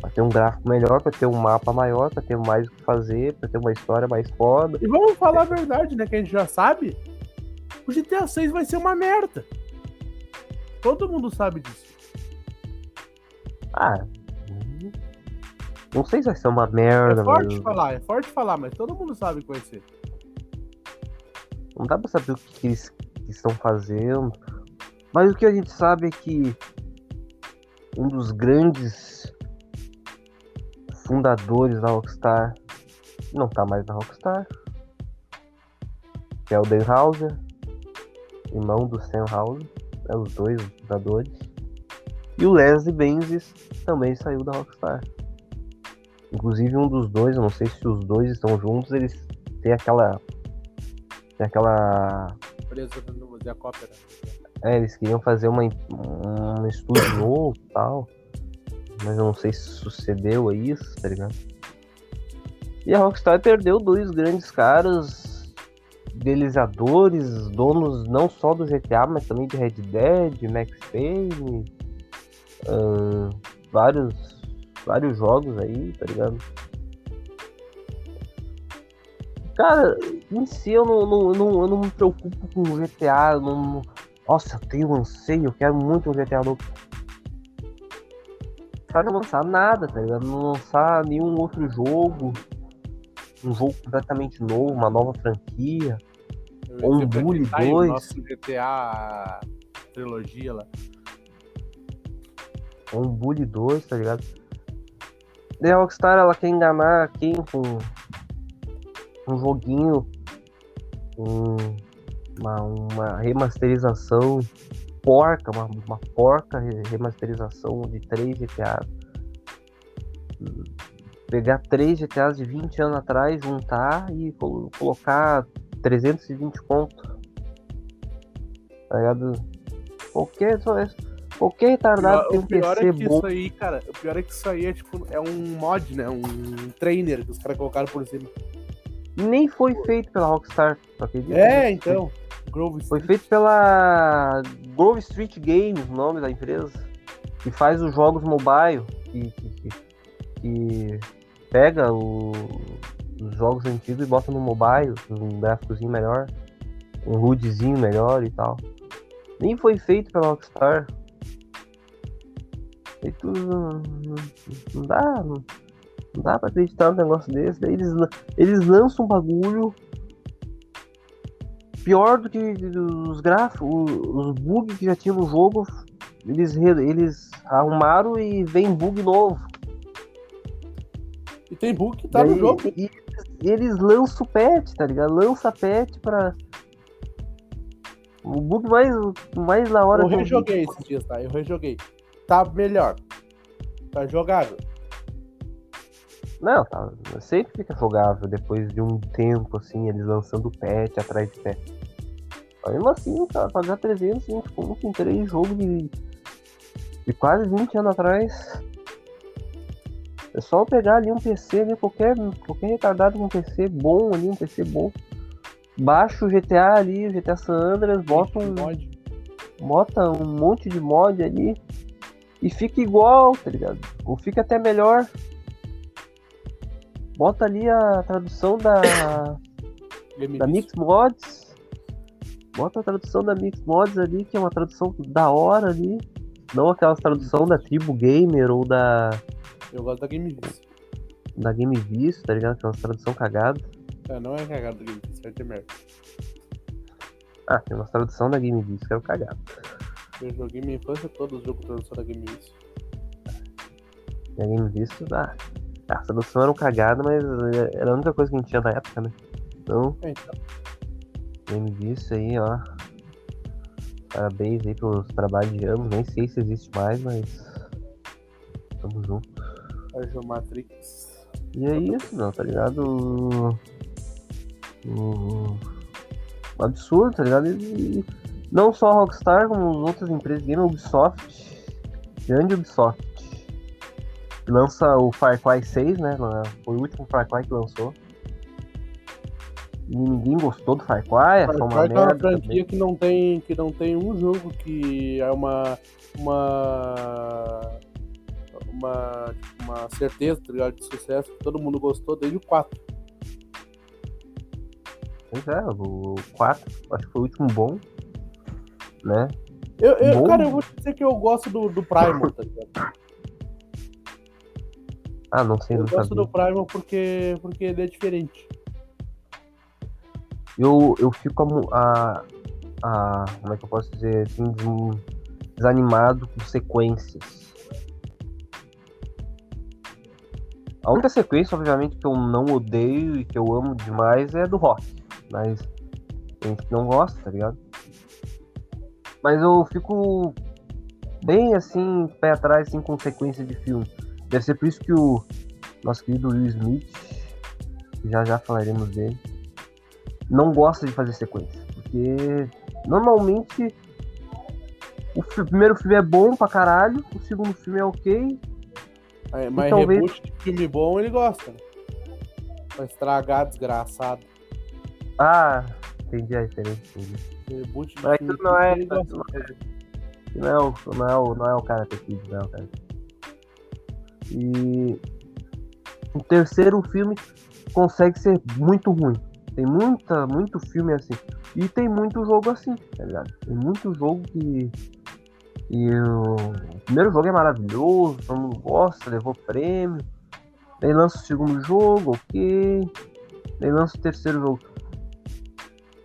pra ter um gráfico melhor, pra ter um mapa maior, pra ter mais o que fazer, pra ter uma história mais foda. E vamos falar a verdade, né? Que a gente já sabe. O GTA 6 vai ser uma merda. Todo mundo sabe disso. Ah, Não sei se vai ser uma merda, É forte mas falar, é forte falar, mas todo mundo sabe que vai ser. não dá pra saber o que, que estão fazendo. Mas o que a gente sabe é que um dos grandes fundadores da Rockstar não tá mais na Rockstar. Que é o Dan Houser, irmão do Sam Houser, é os dois fundadores. E o Leslie Benzies também saiu da Rockstar. Inclusive um dos dois, não sei se os dois estão juntos, eles têm aquela. Tem aquela. Preso cópia. né? É, eles queriam fazer uma, um estúdio [COUGHS] novo e tal. Mas eu não sei se sucedeu a isso, tá ligado? E a Rockstar perdeu dois grandes caras, idealizadores, donos não só do GTA, mas também de Red Dead, Max Payne, ahn, vários, vários jogos aí, tá ligado? Cara, em si eu não, não, não, eu não me preocupo com o GTA, não, nossa, eu tenho um anseio, eu quero muito um GTA novo. Cara, não lançar nada, tá ligado? Não lançar nenhum outro jogo. Um jogo completamente novo, uma nova franquia. Eu ia Um Bully tá aí o 2. Nosso GTA trilogia lá. Um Bully 2, tá ligado? E a Rockstar, ela quer enganar quem com um joguinho, um- uma, uma remasterização porca, uma, uma porca re- remasterização de 3 GTA. Pegar 3 GTAs de 20 anos atrás, juntar e colo- colocar 320 conto. Tá ligado? Qualquer, é- qualquer retardado tem um PC é que bom. isso aí, cara, o pior é que isso aí é tipo, é um mod, né? Um trainer que os caras colocaram por cima. Nem foi feito pela Rockstar, acredita? É, então. Grove Foi feito pela Grove Street Games, o nome da empresa, que faz os jogos mobile, que, que, que- pega o- os jogos antigos e bota no mobile, um gráficozinho melhor, um HUDzinho melhor e tal. Nem foi feito pela Rockstar. Feito, não, não dá, não, não dá pra acreditar num negócio desse. Daí Eles, eles lançam um bagulho pior do que os gráficos, os bugs que já tinha no jogo, eles, eles arrumaram e vem bug novo. E tem bug que tá no Daí- jogo. E eles, eles lançam patch, tá ligado? Lança patch pra. O bug mais, mais na hora Eu rejoguei esses dias, tá? Eu rejoguei. Tá melhor. Tá jogável. Não, tá, sempre fica jogável depois de um tempo, assim, eles lançando patch atrás de. Mas mesmo assim, cara, pagar 320 conto em três jogos de, de quase 20 anos atrás. É só pegar ali um PC, ali, qualquer, qualquer retardado com um PC bom ali, um PC bom. Baixa o GTA ali, o GTA San Andreas, bota um, bota um monte de mod ali e fica igual, tá ligado? Ou fica até melhor. Bota ali a tradução da, da. Mix Mods. Bota a tradução da Mix Mods ali, que é uma tradução da hora ali. Não aquelas tradução da Tribo Gamer ou da, Eu gosto da Game Vista. da Game Vista, tá ligado? Aquelas tradução cagada. É, não é cagado da Game Vista, é de merda. Ah, tem uma tradução da Game Vista que é o cagado. Eu joguei minha infância toda os jogos tradução da Game Vista. E a Game Vista, ah, a tradução era um cagada, mas era a única coisa que a gente tinha na época, né? Então, então. Vista aí, ó. Parabéns aí pelos trabalhos de ambos. Nem sei se existe mais, mas. Tamo junto. Arjo Matrix. E é isso, não, tá ligado? O- o absurdo, tá ligado? E não só a Rockstar, como as outras empresas game, Ubisoft, grande Ubisoft, lança o Far Cry 6, né? Foi o último Far Cry que lançou. E ninguém gostou do Far Cry, é só uma Cry é uma merda. franquia também. que não tem que não tem um jogo que é uma uma uma, uma certeza tá de sucesso que todo mundo gostou desde o 4. Pois é, o 4, acho que foi o último bom, né? Eu, eu- Bom. cara, eu vou te dizer que eu gosto do, do Primal, tá ligado? Ah, não sei, Eu nunca gosto vi. do Primal porque, porque ele é diferente. Eu, eu fico a, a. Como é que eu posso dizer? Assim, des- desanimado com sequências. A única sequência, obviamente, que eu não odeio e que eu amo demais é a do rock. Mas tem gente que não gosta, tá ligado? Mas eu fico bem assim, pé atrás, assim, com sequência de filme. Deve ser por isso que o nosso querido Will Smith, que já já falaremos dele, não gosta de fazer sequência. Porque normalmente o primeiro filme é bom pra caralho, o segundo filme é ok. É, Mas talvez- reboot de filme bom ele gosta. Né? Pra estragar, desgraçado. Ah, entendi a referência. Reboot de Mas filme não é. ele gosta. Não é, não é, o, não é, o, não é o Karate Kid, não é o Karate Kid. E o terceiro filme consegue ser muito ruim. Tem muita, muito filme assim. E tem muito jogo assim, tá ligado? Tem muito jogo que. E o, primeiro jogo é maravilhoso, todo mundo gosta, levou prêmio. Daí lança o segundo jogo, ok. Daí lança o terceiro jogo.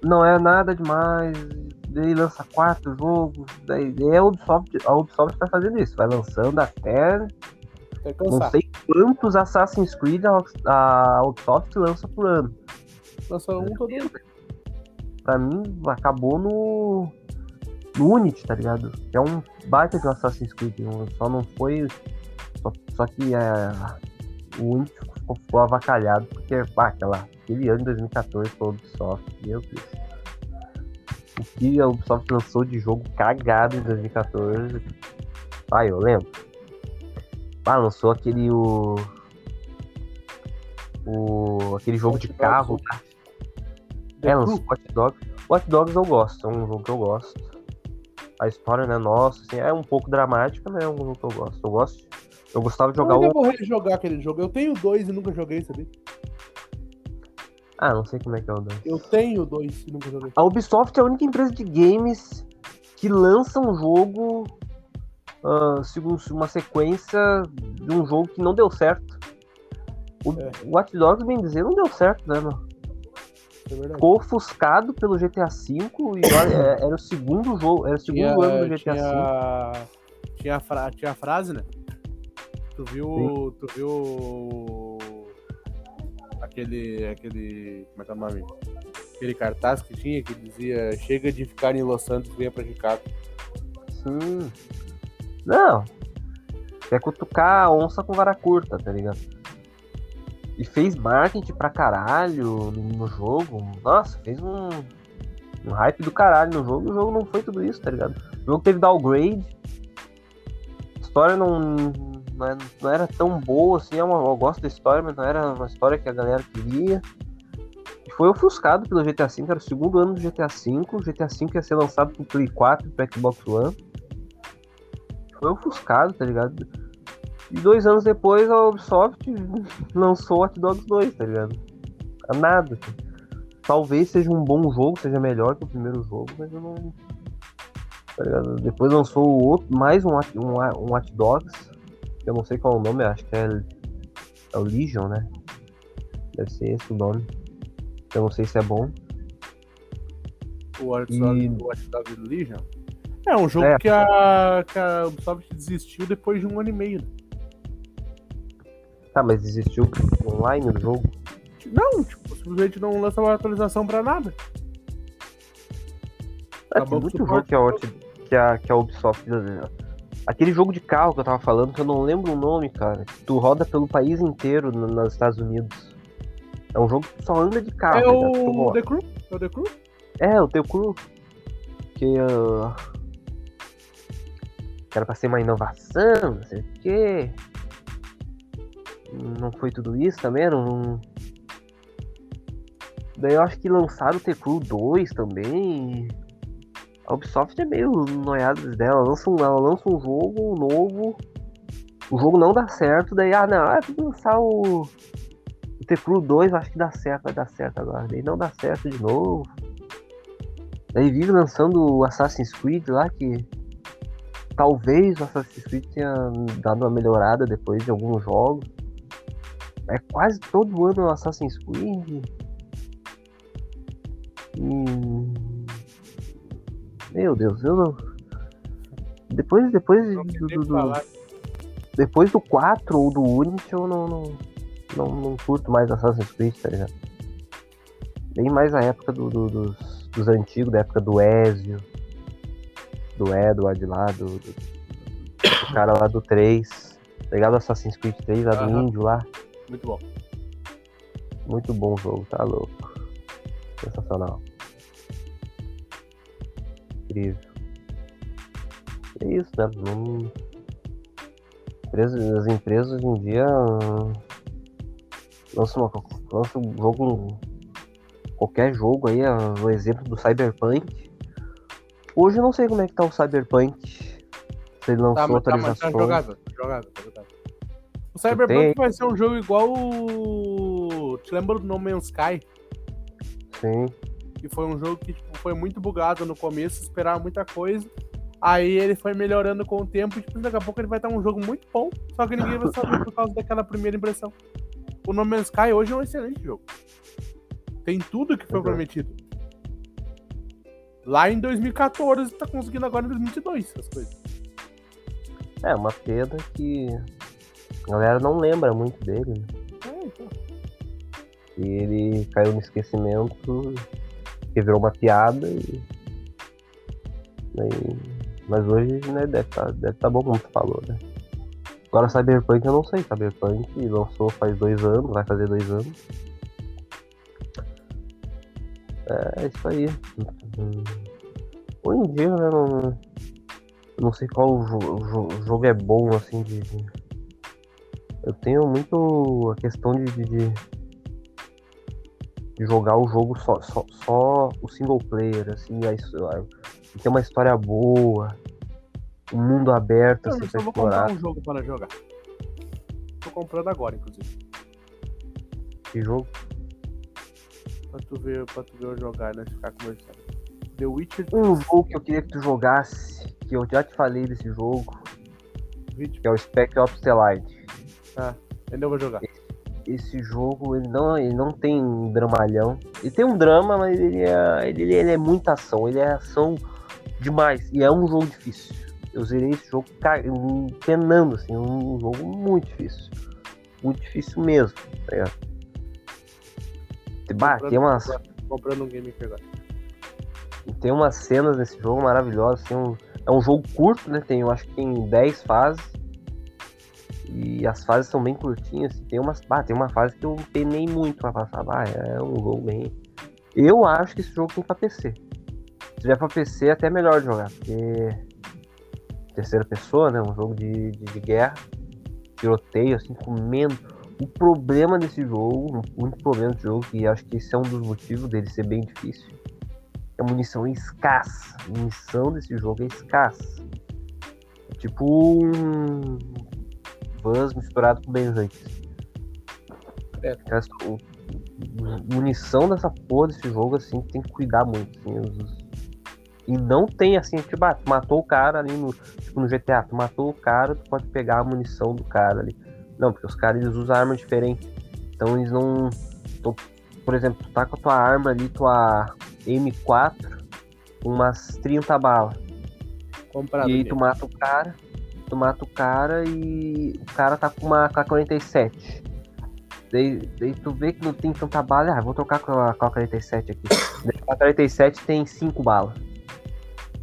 Não é nada demais. Daí lança quarto jogo. Daí é a Ubisoft, a Ubisoft tá fazendo isso. Vai lançando Até não sei quantos Assassin's Creed a, a Ubisoft lança por ano. Lança um todo ano. Pra mim, acabou no. No Unity, tá ligado? É um baita de um Assassin's Creed. Só não foi. Só, só que é, o Unity ficou, ficou avacalhado. Porque, pá, aquela, aquele ano de 2014 foi a Ubisoft. Meu Deus. O que a Ubisoft lançou de jogo cagado em 2014. Ah, eu lembro. Ah, lançou aquele. O, o, aquele jogo Watch de Dogs, carro. tá? The É, lançou Watch Dogs. Watch Dogs eu gosto, é um jogo que eu gosto. A história, né, nossa, assim, é um pouco dramática, mas é um jogo que eu gosto. Eu gosto. Eu gostava de jogar Eu o. ainda vou rejogar aquele jogo. Eu tenho dois e nunca joguei, sabia? Ah, não sei como é que é o dois. Eu tenho dois e nunca joguei. A Ubisoft é a única empresa de games que lança um jogo ah, segundo uma sequência de um jogo que não deu certo. O É. Watch Dogs, bem dizer, não deu certo, né, mano? É. Ficou ofuscado pelo GTA V e olha, é- [COUGHS] era o segundo jogo, era o segundo Tinha, ano do GTA V. tinha, tinha, a fra- tinha a frase, né? Tu viu. Tu viu. Aquele. aquele. Como é que é o nome? Aquele cartaz que tinha que dizia chega de ficar em Los Santos, venha pra Chicago. Sim. Não. Quer cutucar a onça com vara curta, tá ligado? E fez marketing pra caralho no jogo. Nossa, fez um, um hype do caralho no jogo. E o jogo não foi tudo isso, tá ligado? O jogo teve downgrade. A história não, não, é- era tão boa assim. é uma- eu gosto da história, mas não era uma história que a galera queria. E foi ofuscado pelo GTA V. Era o segundo ano do GTA V. O GTA V ia ser lançado pro Play 4 e pro Xbox One foi ofuscado, tá ligado? E dois anos depois a Ubisoft lançou Hot Dogs 2, tá ligado? A nada. assim. Talvez seja um bom jogo, seja melhor que o primeiro jogo, mas eu não. Tá ligado? Depois lançou outro, mais um, Hot- um, um Hot Dogs, eu não sei qual é o nome, acho que é, é o Legion, né? Deve ser esse o nome. Eu não sei se é bom. O E- Dogs, o Watch Dogs Legion. É um jogo É. que, a, que a Ubisoft desistiu depois de um ano e meio. né? Tá, mas existiu online do jogo? Não, tipo, simplesmente não lança uma atualização pra nada. Acabou tem muito jogo que a, que, a, que a Ubisoft. Aquele jogo de carro que eu tava falando, que eu não lembro o nome, cara. Tu roda pelo país inteiro no- nos Estados Unidos. É um jogo que tu só anda de carro. é? Tu o. The Crew? É o The Crew? É, o teu crew. Que. que era pra ser uma inovação, não sei o quê. Não foi tudo isso também, não. Daí eu acho que lançaram o T-Crew 2 também. A Ubisoft é meio noiada dela. Ela lança, um, ela lança um jogo novo. O jogo não dá certo. Daí, ah, não, ah, tem que lançar o. O T-Crew 2, acho que dá certo, vai dar certo agora. Daí não dá certo de novo. Daí vive lançando o Assassin's Creed lá, que talvez o Assassin's Creed tenha dado uma melhorada depois de alguns jogos. é quase todo ano o Assassin's Creed. Meu Deus, eu não. Depois, depois Não do, do- o que falar. depois do 4 ou do Unity eu não, não, não, não curto mais Assassin's Creed, tá ligado? Bem mais a época do- do- dos, dos antigos, da época do Ezio, do Edward lá, do, do, do cara lá do 3. Tá ligado? Assassin's Creed 3, lá do índio lá. Muito bom. Muito bom o jogo, tá louco. Sensacional. Incrível. É isso, né? Não... As empresas hoje em dia hum, lançam, uma- lançam um jogo. Qualquer jogo aí, ah, o exemplo do Cyberpunk. Hoje eu não sei como é que tá o Cyberpunk. Se ele lançou Tá, mas tá, mas atualizações. tá jogável, tá jogável, tá jogável. O Cyberpunk tem- vai ser um jogo igual o. Te lembra do No Man's Sky? Sim. Que foi um jogo que tipo, foi muito bugado no começo, esperava muita coisa. Aí ele foi melhorando com o tempo e tipo, daqui a pouco ele vai estar um jogo muito bom, só que ninguém vai saber por causa daquela primeira impressão. O No Man's Sky hoje é um excelente jogo. Tem tudo que foi prometido. Lá em 2014, tá conseguindo agora em 2022 as coisas. É, uma pena que a galera não lembra muito dele, né? É, então. E ele caiu no esquecimento, que virou uma piada e. Daí- Mas hoje né, deve estar deve tá bom como tu falou, né? Agora Cyberpunk eu não sei, Cyberpunk lançou faz dois anos, vai fazer dois anos. É, é isso aí. Hoje em dia, né, não, não sei qual jo- jo- jogo é bom, assim, de. de- Eu tenho muito a questão de- de- de jogar o jogo só, só, só o single player, assim, a, his- a- ter uma história boa, um mundo aberto, Eu assim, pra vou comprar explorar. um jogo para jogar. Tô comprando agora, inclusive. Que jogo? Pra tu ver, pra tu ver eu jogar, né? Ficar conversando. The Witcher Um jogo que eu queria que tu jogasse, que eu já te falei desse jogo, 20. que é o Spec Ops The Light. Ainda eu vou jogar. Esse jogo, ele não, ele não tem um dramalhão. Ele tem um drama, mas ele é, ele, ele é muita ação. Ele é ação demais. E é um jogo difícil. Eu zerei esse jogo penando, assim. Um jogo muito difícil. Muito difícil mesmo. Tá ligado? Bah, tem umas, Comprando um game agora. tem umas cenas nesse jogo maravilhosas. Assim, um- é um jogo curto, né? Tem, eu acho que tem 10 fases. E as fases são bem curtinhas. assim. Tem, umas, tem uma fase que eu penei muito pra passar. Bah, é um jogo bem. Eu acho que esse jogo tem pra PC. Se tiver pra PC, é até melhor de jogar. Porque. Terceira pessoa, né? Um jogo de, de, de guerra. Tiroteio, assim, comendo. O problema desse jogo, o único problema desse jogo, e acho que esse é um dos motivos dele ser bem difícil, a munição é escassa. A munição desse jogo é escassa. É tipo um Buzz misturado com Benzante. É. Essa- o- munição dessa porra desse jogo, assim, tem que cuidar muito. assim, E não tem assim, tipo, ah, tu matou o cara ali no. Tipo no GTA, tu matou o cara, tu pode pegar a munição do cara ali. Não, porque os caras eles usam armas diferentes. Então eles não. tu- por exemplo, tu tá com a tua arma ali, tua M4, com umas 30 balas. Comprado. E aí tu mata o cara, tu mata o cara e o cara tá com uma K-47. Daí, daí tu vê que não tem tanta bala, ah, vou trocar com a K-47 aqui. Daí a K-47 tem 5 balas.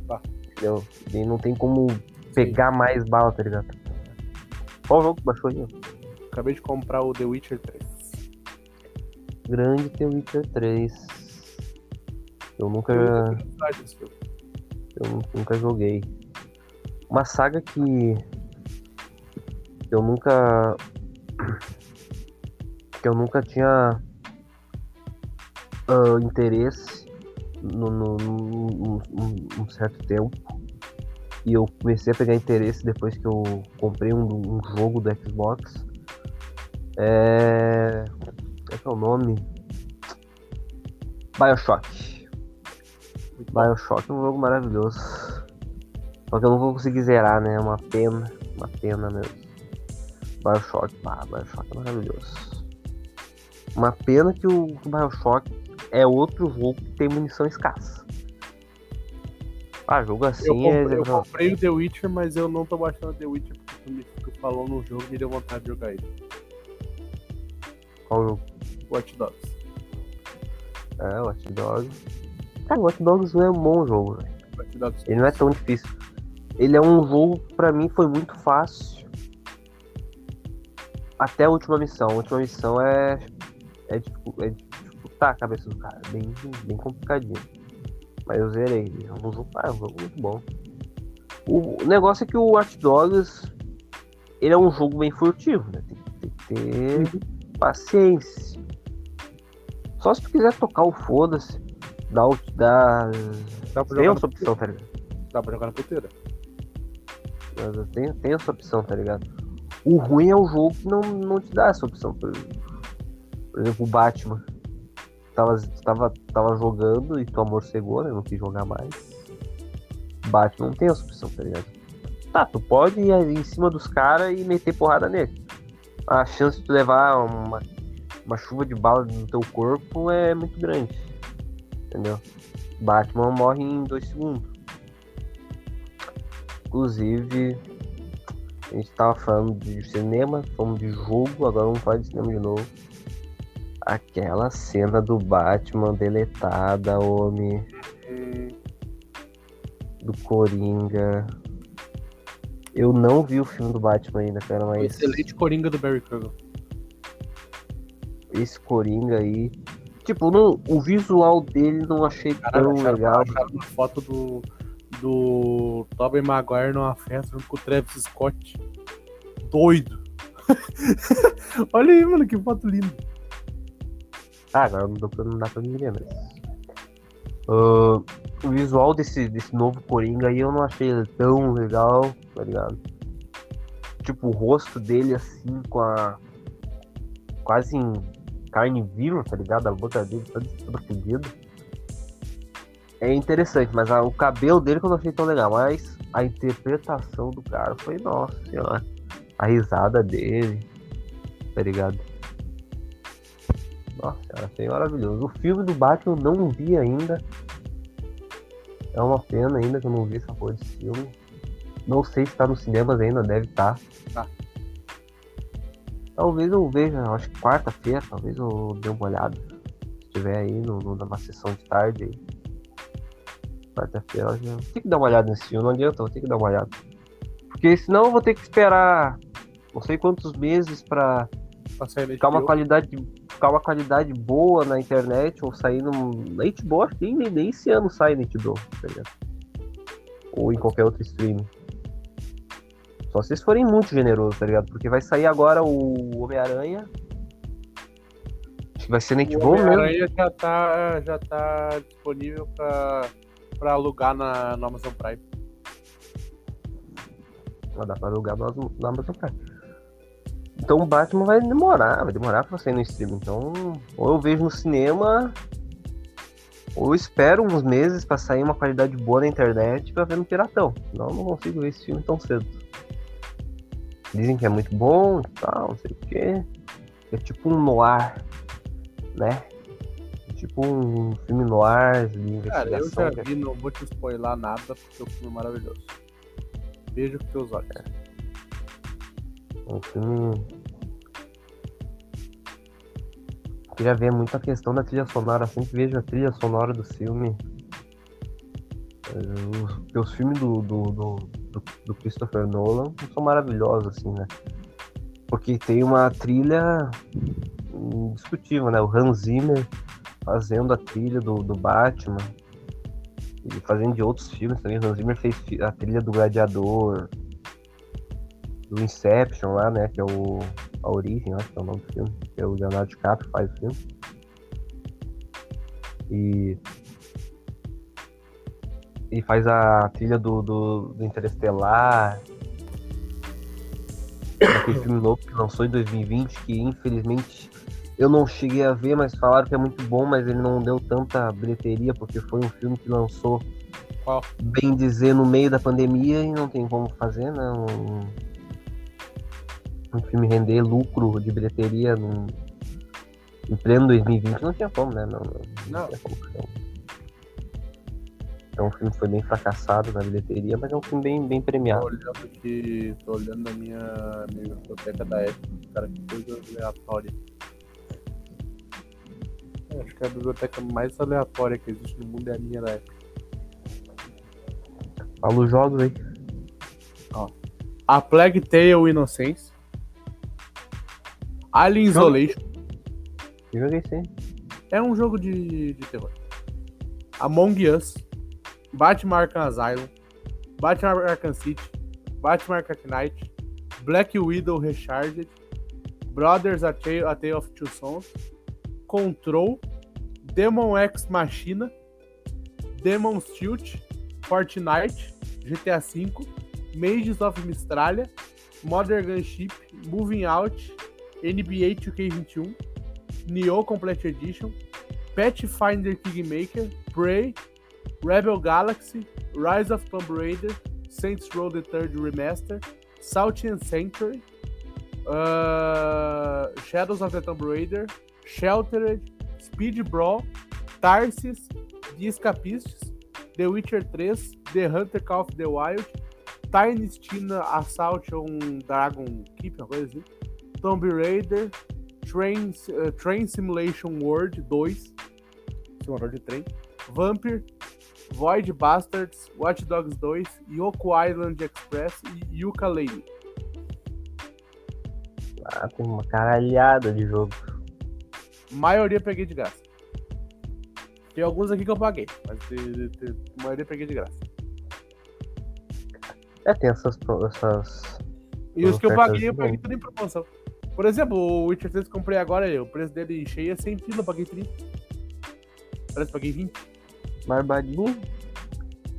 Tá. Entendeu? E não tem como pegar mais bala, tá ligado? Qual jogo que baixou aí? Acabei de comprar o The Witcher 3. Grande The Witcher 3. Eu nunca, Eu nunca joguei. Uma saga que eu nunca que eu nunca tinha ah, interesse no, no, no- no- num certo tempo e eu comecei a pegar interesse depois que eu comprei um, um jogo do Xbox é como é que é o nome Bioshock. Bioshock é um jogo maravilhoso. Só que eu não vou conseguir zerar, né? É uma pena. Uma pena mesmo. Bioshock, pá, Bioshock é maravilhoso. Uma pena que o Bioshock é outro jogo que tem munição escassa. Ah, jogo assim Eu comprei, é. eu comprei o The Witcher, mas eu não tô baixando o The Witcher porque tu me tu falou no jogo e me deu vontade de jogar ele. Qual jogo? Watch Dogs. É, Watch Dogs. Cara, Watch Dogs não é um bom jogo, velho. Watch Dogs. Ele não é tão difícil. Ele é um jogo que pra mim foi muito fácil. Até a última missão. A última missão é. É, dificu- é dificultar a cabeça do cara. Bem, bem complicadinho. Mas eu zerei. É um jogo, é um jogo muito bom. O negócio é que o Watch Dogs. Ele é um jogo bem furtivo, né? Tem, tem que ter paciência. Só se tu quiser tocar o foda-se. Dá o. Dá. Dá pra Tem essa opção, tá ligado? dá pra jogar na puteira. Mas Tem, tem essa opção, tá ligado? O ruim é o jogo que não, não te dá essa opção. Por, por exemplo, o Batman. Tava, tava, tava jogando e tua amor cegou, né? Não quis jogar mais. Batman não tem essa opção, tá ligado? Tá, tu pode ir em cima dos caras e meter porrada nele. A chance de tu levar uma, uma chuva de bala no teu corpo é muito grande. Entendeu? Batman morre em dois segundos. Inclusive, a gente tava falando de cinema, fomos de jogo, agora vamos falar de cinema de novo. Aquela cena do Batman deletada, homem, do Coringa. Eu não vi o filme do Batman ainda, cara, O mas excelente Coringa do Barry Kruger. esse Coringa aí. Tipo, não, o visual dele não achei Caralho, tão acharam, legal. acharam uma foto do, do Tobey Maguire numa festa junto com o Travis Scott. Doido. [LAUGHS] Olha aí, mano, que foto linda. Ah, agora não não dá pra me mas. Ah, o visual desse, desse novo Coringa aí eu não achei tão legal, tá ligado? Tipo, o rosto dele assim, com a. quase em carne viva, tá ligado? A boca dele toda, fodida. É interessante, mas a- o cabelo dele que eu não achei tão legal, mas a interpretação do cara foi, nossa senhora. A risada dele, tá ligado? Nossa senhora, foi maravilhoso. O filme do Batman eu não vi ainda. É uma pena ainda que eu não vi essa porra desse filme. Não sei se tá nos cinemas ainda, deve estar. Tá. Talvez eu veja, acho que quarta-feira, talvez eu dê uma olhada. Se tiver aí no, no- numa sessão de tarde. Quarta-feira eu. Tem que dar uma olhada nesse filme, não adianta, eu vou ter que dar uma olhada. Porque senão eu vou ter que esperar não sei quantos meses pra Pra ficar uma qualidade ficar uma qualidade boa na internet ou sair no, na HBO, acho que nem, nem esse ano sai na HBO, tá ligado? Ou em qualquer outro streaming. Só se vocês forem muito generosos, tá ligado? Porque vai sair agora o Homem-Aranha. Acho que vai ser na O HBO mesmo. Homem-Aranha já tá, já tá disponível pra, pra alugar na, no Amazon Prime. Mas dá pra alugar no, no Amazon Prime. Então o Batman vai demorar, vai demorar pra sair no streaming. Então, ou eu vejo no cinema, ou eu espero uns meses pra sair uma qualidade boa na internet pra ver no Piratão. Senão eu não consigo ver esse filme tão cedo. Dizem que é muito bom e tal, não sei o quê. É tipo um noir, né? É tipo um filme noir de Cara, eu investigação. já vi, não vou te spoiler nada, porque o filme é maravilhoso. Veja com teus olhos. Um filme. Queria ver muito a questão da trilha sonora. Sempre vejo a trilha sonora do filme. Os, porque os filmes do, do, do, do- Christopher Nolan são maravilhosos, assim, né? Porque tem uma trilha indiscutível, né? O Hans Zimmer fazendo a trilha do, do Batman. E fazendo de outros filmes também. O Hans Zimmer fez a trilha do Gladiador do Inception lá, né? Que é o. A Origem, acho que é o nome do filme. Que é o Leonardo DiCaprio faz o filme. E. E faz a trilha do, do, do Interestelar. Aquele filme louco que lançou em 2020, que infelizmente eu não cheguei a ver, mas falaram que é muito bom, mas ele não deu tanta bilheteria, porque foi um filme que lançou, Qual? bem dizer, no meio da pandemia e não tem como fazer, né? Um, um filme render lucro de bilheteria num, Em pleno 2020 não tinha como, né? Não, não, Não. tinha como. Então, então o filme foi bem fracassado na bilheteria, mas é um filme bem, bem Tô premiado. olhando aqui, tô olhando na minha, minha biblioteca da época, cara, que coisa aleatória. Eu acho que a biblioteca mais aleatória que existe no mundo é a minha da época. Fala os jogos aí. A Plague Tale Innocence. Alien Isolation. Eu joguei sim. É um jogo de, de terror. Among Us. Batman Arkham Asylum. Batman Arkham City. Batman Arkham Knight. Black Widow Recharged. Brothers A Tale, A Tale of Two Sons. Control. Demon X Machina. Demon's Tilt. Fortnite. GTA V. Mages of Mistralia. Modern Gunship. Moving Out. NBA 2K21. Nioh Complete Edition, Pathfinder Kingmaker, Prey, Rebel Galaxy, Rise of Tomb Raider, Saints Row the Third Remaster, and Sanctuary, uh, Shadows of the Tomb Raider, Sheltered, Speed Brawl, Tarsis, The Escapistas, The Witcher 3, The Hunter Call of the Wild, Tiny Tina Assault on Dragon Keep, uma coisa assim, Tomb Raider, Train, eh, Train Simulation World 2, simulador de trem, Vampire, Void Bastards, Watch Dogs 2, Yoko Island Express e Yuka Lane. Ah, tem uma caralhada de jogo. Maioria peguei de graça. Tem alguns aqui que eu paguei, mas a maioria peguei de graça. É, tem essas. essas... E os que eu paguei, eu paguei tudo em promoção. Por exemplo, o Witcher 3 que eu comprei agora, o preço dele cheio é 100 pila, eu paguei 30. Parece que eu paguei 20. Barbadinho.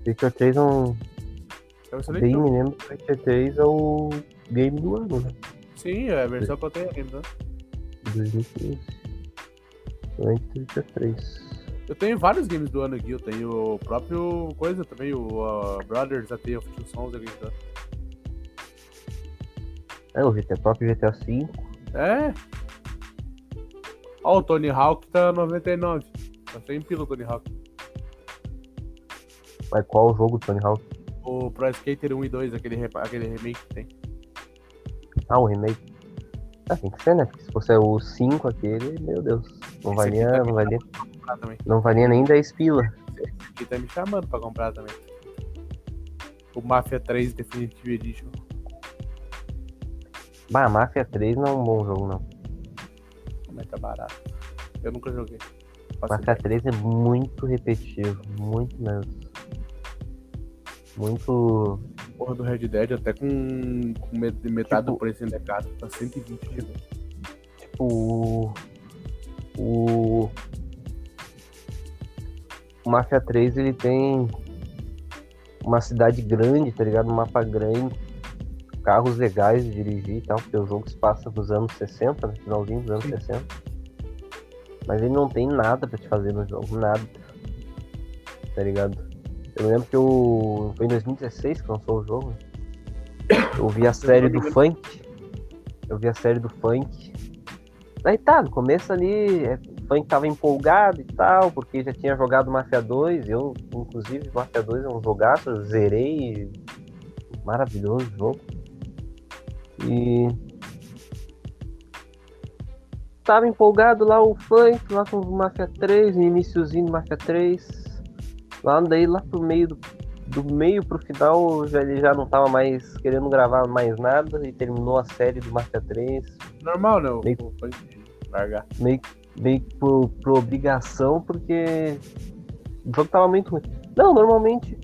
Witcher 3 é um. É um excelente Bem me lembro que Witcher 3 é o game do ano, né? Sim, é a versão que eu tenho. De 2015. Excelente Witcher 3. Eu tenho vários games do ano aqui. Eu tenho o próprio coisa também, o uh, Brothers, A Tale of Two Sons aqui. Então. É, o GTA, próprio GTA V. É. Ó, o Tony Hawk tá 99. Tá 100 pila o Tony Hawk. Mas qual o jogo do Tony Hawk? O Pro Skater 1 e 2, aquele, aquele remake que tem. Ah, o remake. Ah, tem que ser, né? Porque se fosse o 5 aquele, meu Deus. Não Esse valia, tá não valia, não valia nem 10 pila. Esse aqui tá me chamando pra comprar também. O Mafia 3 Definitive Edition. Bah, Mafia 3 não é um bom jogo, não. Como é que é barato? Eu nunca joguei. Faço Mafia ideia. 3 é muito repetitivo, muito mesmo. Muito. Porra do Red Dead até com, com met- metade Tipo- do preço indicado. Tá 120 reais. Tipo. O. O. O Mafia 3 ele tem uma cidade grande, tá ligado? Um mapa grande, carros legais de dirigir e tal, porque o jogo se passa nos anos 60, no finalzinho dos anos Sim. 60. Mas ele não tem nada pra te fazer no jogo, nada. Tá ligado? Eu lembro que eu. Foi em 2016 que lançou o jogo. Eu vi a série do funk. Eu vi a série do funk. Daí tá, no começo ali, é, o funk tava empolgado e tal, porque já tinha jogado Mafia 2. Eu, inclusive, Mafia 2 é um jogaço, eu zerei. Maravilhoso jogo. E. Tava empolgado lá o funk, lá com o Mafia 3, no iniciozinho do Mafia 3. Lá daí lá pro meio do, do meio pro final já, ele já não tava mais querendo gravar mais nada e terminou a série do Mafia 3 Normal, né? O, Meio- o funk largar. meio, meio que por, por obrigação, porque o jogo tava muito ruim. Não, normalmente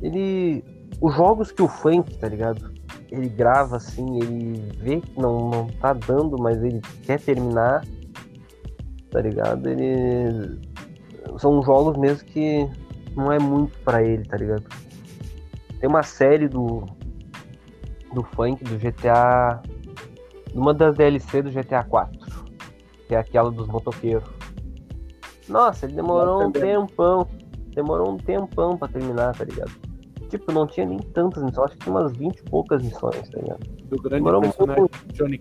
ele. Os jogos que o funk, tá ligado? Ele grava assim, ele vê que não, não tá dando, mas ele quer terminar, tá ligado? Ele. São jogos mesmo que não é muito pra ele, tá ligado? Tem uma série do. Do funk, do GTA. Uma das DLC do GTA 4 que é aquela dos motoqueiros. Nossa, ele demorou um Entendendo. tempão. Demorou um tempão pra terminar, tá ligado? Tipo, não tinha nem tantas missões, acho que tinha umas 20 e poucas missões, tá ligado? Do grande Demorou personagem muito. Johnny.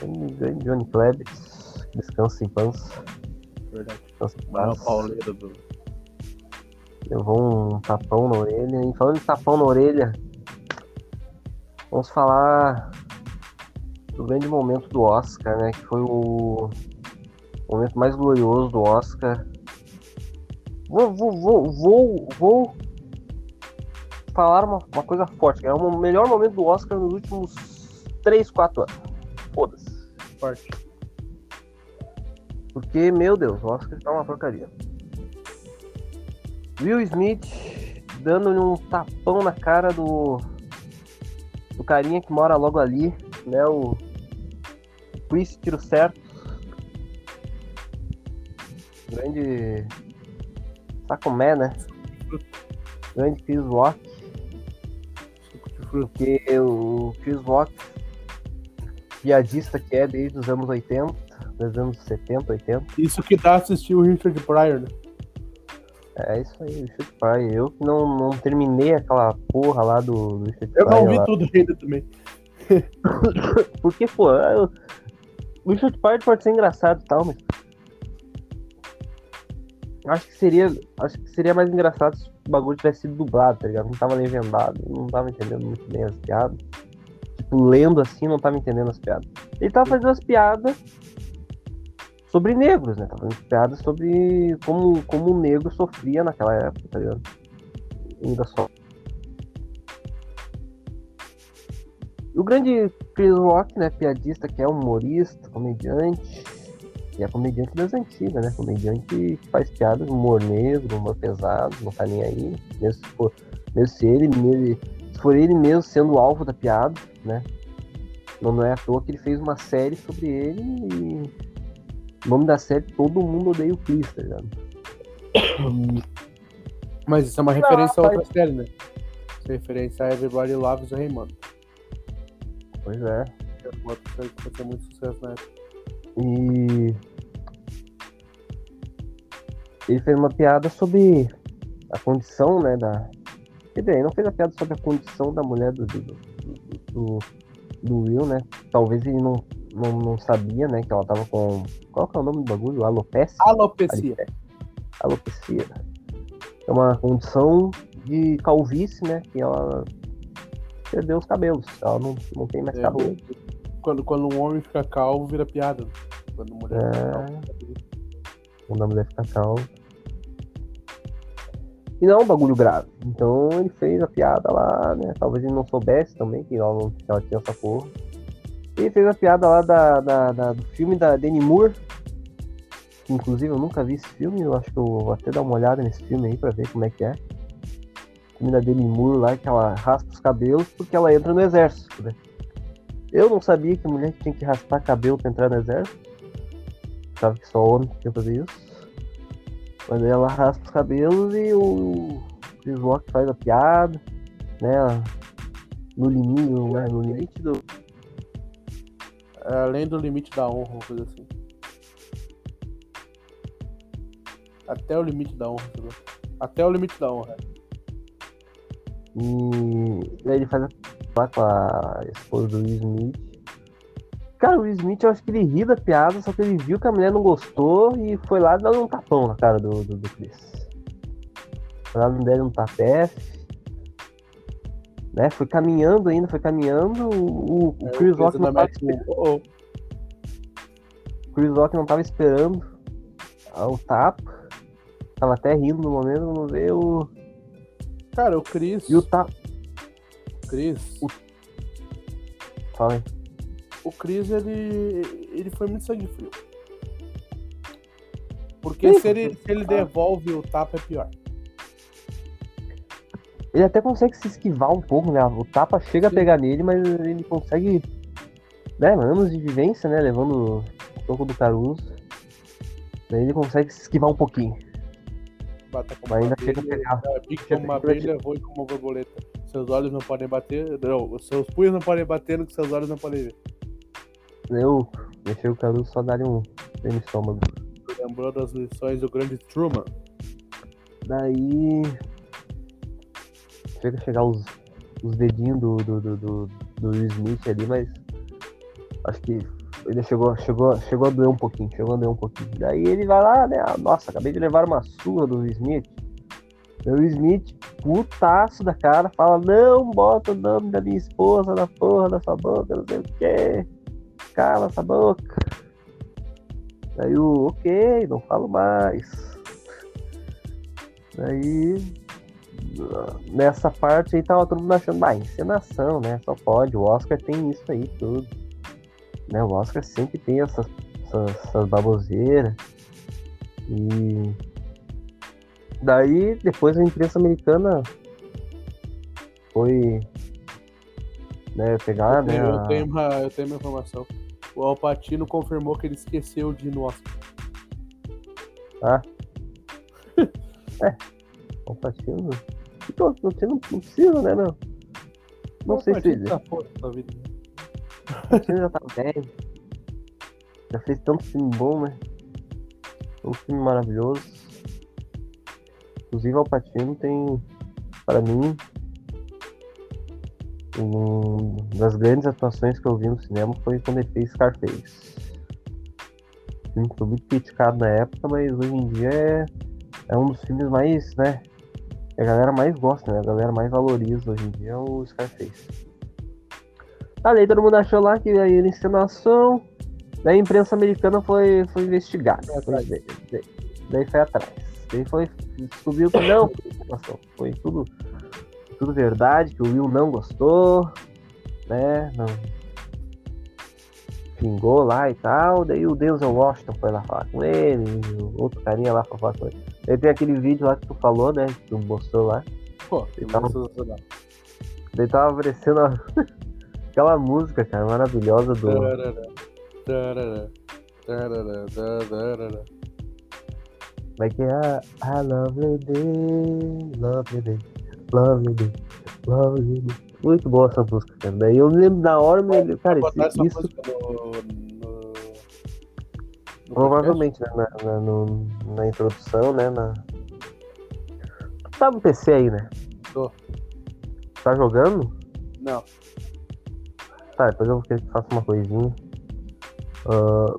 Ele ganha Johnny Klebs, Descansa em paz. Verdade. Descansa em paz. do. Levou um tapão na orelha. E falando de tapão na orelha, vamos falar do grande momento do Oscar, né? Que foi o momento mais glorioso do Oscar. Vou, vou, vou, vou, vou falar uma, uma coisa forte, que é o melhor momento do Oscar nos últimos 3, 4 anos. Foda-se. Forte. Porque, meu Deus, o Oscar tá uma porcaria. Will Smith dando-lhe um tapão na cara do. do carinha que mora logo ali, né? O. Chris Tiro Certo. Grande. Sacomé, né? Grande Chris Rock. Porque o Chris Rock, piadista que é desde os anos 80, dos anos 70, 80. Isso que dá assistir o Richard Pryor, né? É isso aí, Richard Pryor. Eu que não, não terminei aquela porra lá do, do Richard Eu Pryor. não vi lá. tudo ainda também. [LAUGHS] Porque, pô, eu- o Richard Pryor pode ser engraçado e tal, mas. Acho que seria. Acho que seria mais engraçado se o bagulho tivesse sido dublado, tá ligado? Não tava legendado, não tava entendendo muito bem as piadas. Tipo, lendo assim, não tava entendendo as piadas. Ele tava fazendo as piadas sobre negros, né? Tava fazendo piadas sobre como, como o negro sofria naquela época, tá ligado? Ainda só. O grande Chris Rock, né? Piadista que é humorista, comediante. E é comediante das antigas, né? Comediante que faz piadas, humor negro, humor pesado, não tá nem aí. Mesmo se for, mesmo se ele, mesmo, se for ele mesmo sendo o alvo da piada, né? Não, não é à toa que ele fez uma série sobre ele e o nome da série Todo Mundo Odeia o Chris, tá ligado? [COUGHS] Mas isso é uma referência a outra série, né? Isso é referência a Everybody Loves Raymond. Pois é. Que é uma outra série que fazia muito sucesso na época. E ele fez uma piada sobre a condição, né, da. Quer dizer, ele não fez a piada sobre a condição da mulher do, do, do, do- Will, né? Talvez ele não, não, não sabia, né, que ela tava com. Qual que é o nome do bagulho? Alopecia? Alopecia. Alopecia. É uma condição de calvície, né? Que ela perdeu os cabelos. Ela não, não tem mais É, cabelo. Quando, quando um homem fica calvo, vira piada. Quando mulher fica É. quando a mulher fica calma. E não é um bagulho grave. Então ele fez a piada lá, né? Talvez ele não soubesse também que ela, que ela tinha essa porra. Ele fez a piada lá da, da- da- do filme da Demi Moore. Que inclusive eu nunca vi esse filme, eu acho que eu vou até dar uma olhada nesse filme aí pra ver como é que é. O filme da Demi Moore lá, que ela raspa os cabelos porque ela entra no exército, né? Eu não sabia que mulher tinha que raspar cabelo pra entrar no exército. Achava que só homem tinha que fazer isso. Mas ela raspa os cabelos e o Rock faz a piada, né? No limite, né? no limite do. Além do limite da honra, uma coisa assim. Até o limite da honra, entendeu? Até o limite da honra. E aí ele faz a lá com a esposa do Will Smith. Cara, o Will Smith eu acho que ele ri da piada, só que ele viu que a mulher não gostou e foi lá dar um tapão na cara do, do, do Chris. Foi lá não deram um tapé. Né? Foi caminhando ainda, foi caminhando. O, o É, Chris Rock não tava Chris América, oh, oh. O Chris Rock não tava esperando o tapa. Tava até rindo no momento, vamos ver o. Cara, o Chris. E o tapa. Chris. O- Fala aí. O Chris, ele, ele foi muito sangue frio. Porque Sim, se ele, se ele devolve o tapa, é pior. Ele até consegue se esquivar um pouco, né? O tapa chega a Sim. pegar nele, mas ele consegue. Né, anos de vivência, né? Levando o toco do Caruso. Daí ele consegue se esquivar um pouquinho. Bata como Mas ainda uma chega a abelha, pegar. é, Pique Chega- como uma abelha, voe como uma borboleta. Seus olhos não podem bater. Não, seus punhos não podem bater no que seus olhos não podem ver. Eu deixei o Caruso só dar um bem no estômago. Lembrou das lições do grande Truman. Daí. Chega a chegar os, os dedinhos do, do, do, do, do Will Smith ali, mas. Acho que Ele chegou, chegou, chegou a doer um pouquinho, chegou a doer um pouquinho. Daí ele vai lá, né? ah, Nossa, acabei de levar uma surra do Will Smith. Daí O Smith, putaço da cara, fala, não bota o nome da minha esposa na porra da sua boca, não sei o quê. Cala essa boca. Daí o, ok, não falo mais. Daí, nessa parte aí tava todo mundo achando, ah, encenação, né? Só pode, o Oscar tem isso aí tudo. Né? O Oscar sempre tem essas, essas, essas baboseiras. E daí, depois a imprensa americana foi né, pegar, eu, né? tenho, eu, a- tenho uma, eu tenho uma informação. O Alpatino confirmou que ele esqueceu de ir no Oscar. Ah. [LAUGHS] é. O Patino. Então, não, não, não precisa, né, meu? Não O sei se Alpatino ele. tá fora da vida. O Patino já tá velho. Já fez tanto filme bom, né? Um filme maravilhoso. Inclusive, o Patino tem, para mim, uma das grandes atuações que eu vi no cinema foi quando ele fez Scarface. Filme que foi muito criticado na época, mas hoje em dia é, é um dos filmes mais, né? A galera mais gosta, né? A galera mais valoriza hoje em dia é o Scarface. Tá, daí todo mundo achou lá que aí era encenação. Daí a imprensa americana foi, foi investigar. Foi atrás. Daí, daí- daí foi atrás. Daí foi, descobriu que não. Foi tudo, tudo verdade, que o Will não gostou, né? Não. Pingou lá e tal. Daí o Denzel Washington foi lá falar com ele, o outro carinha lá foi falar com ele. Daí tem aquele vídeo lá que tu falou, né? Que tu mostrou lá. Pô, Então- sensacional. Daí tava aparecendo a- [LAUGHS] aquela música, cara, maravilhosa do. Como é que é? A lovely day, lovely day, lovely day. Muito boa essa música, cara. Daí eu lembro na hora, me lembro, cara, isso, essa isso no, no, no provavelmente né, na, na, no- na introdução, né? Na... Tu tá no PC aí, né? Tô. Tá jogando? Não. Tá, depois eu vou querer que faça uma coisinha. Ah,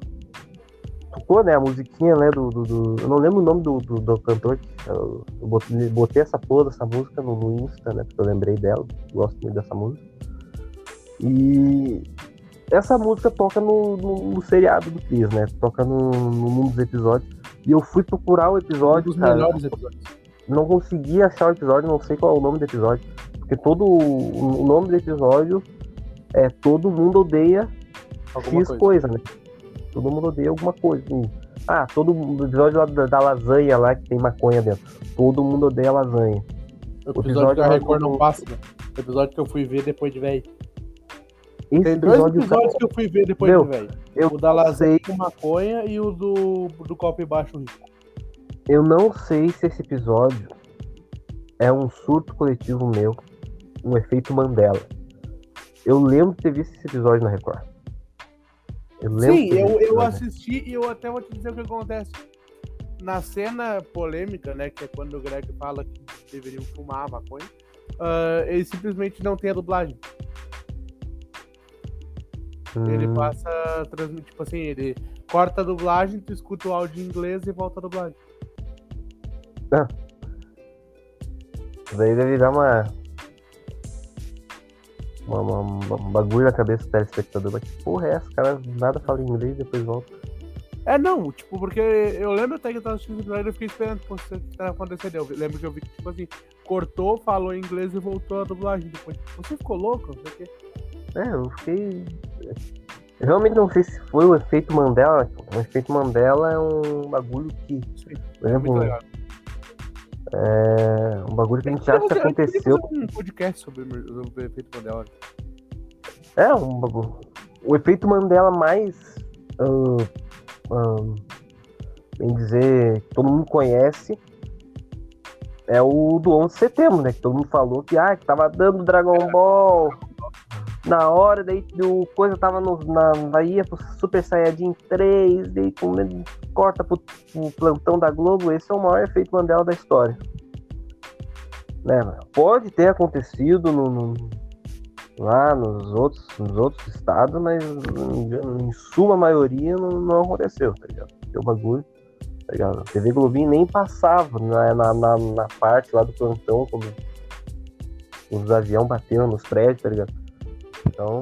tocou, né, a musiquinha, né, do, do, do- Eu não lembro o nome do, do, do cantor. Eu, eu botei, botei essa porra dessa música no, no Insta, né, porque eu lembrei dela. Gosto muito dessa música. E essa música toca no, no, no seriado do Chris, né? Toca no, num dos episódios. E eu fui procurar o Um episódio, dos cara. melhores episódios. Não consegui achar o episódio, não sei qual é o nome do episódio. Porque todo o nome do episódio é Todo Mundo Odeia Alguma X coisa. coisa. né? Todo mundo odeia alguma coisa. assim. Ah, todo o episódio lá da, da lasanha lá que tem maconha dentro. Todo mundo odeia lasanha. O o episódio episódio que a lá Record não passa, né? O episódio que eu fui ver depois de velho. Esse Tem dois episódio, episódios que eu fui ver depois Meu, de velho. O da lasanha sei, com maconha e o do, do copo embaixo rico. eu não sei se esse episódio é um surto coletivo meu, um efeito Mandela. Eu lembro de ter visto esse episódio na Record. Eu lembro Sim, eu, eu assisti e eu até vou te dizer o que acontece. Na cena polêmica, né, que é quando o Greg fala que deveriam fumar maconha, ah, ele simplesmente não tem a dublagem. Ele Hum, passa, transmite, tipo assim, ele corta a dublagem, tu escuta o áudio em inglês e volta a dublagem. Daí deve dar uma. Uma, uma- um bagulho na cabeça do telespectador. Mas que porra é essa? O cara nada fala inglês e depois volta. É, não, tipo, porque eu lembro até que eu tava assistindo o e eu fiquei esperando tá acontecendo. Eu lembro que eu vi que, tipo assim, cortou, falou inglês e voltou a dublagem depois. Você ficou louco? Não sei. É, eu fiquei. Eu realmente não sei se foi o efeito Mandela. O efeito Mandela é um bagulho que. Sim, Por é exemplo, legal. É um bagulho que a gente acha que aconteceu. um podcast sobre, o efeito Mandela. É, um bagulho. O efeito Mandela mais. ah, ah, bem dizer, que todo mundo conhece. É o do 11 de setembro, né? Que todo mundo falou que, ah, que tava dando Dragon Ball. Na hora, daí o coisa tava no, na, daí ia pro Super Saiyajin 3, daí com- corta pro, pro plantão da Globo. Esse é o maior efeito Mandela da história. Né? Pode ter acontecido no, no- lá nos outros, nos outros estados, mas em, em suma maioria não, não aconteceu, tá ligado? O bagulho, tá? A TV Globinho nem passava na, na, na, na parte lá do plantão, como os aviões bateram nos prédios, tá ligado? Então,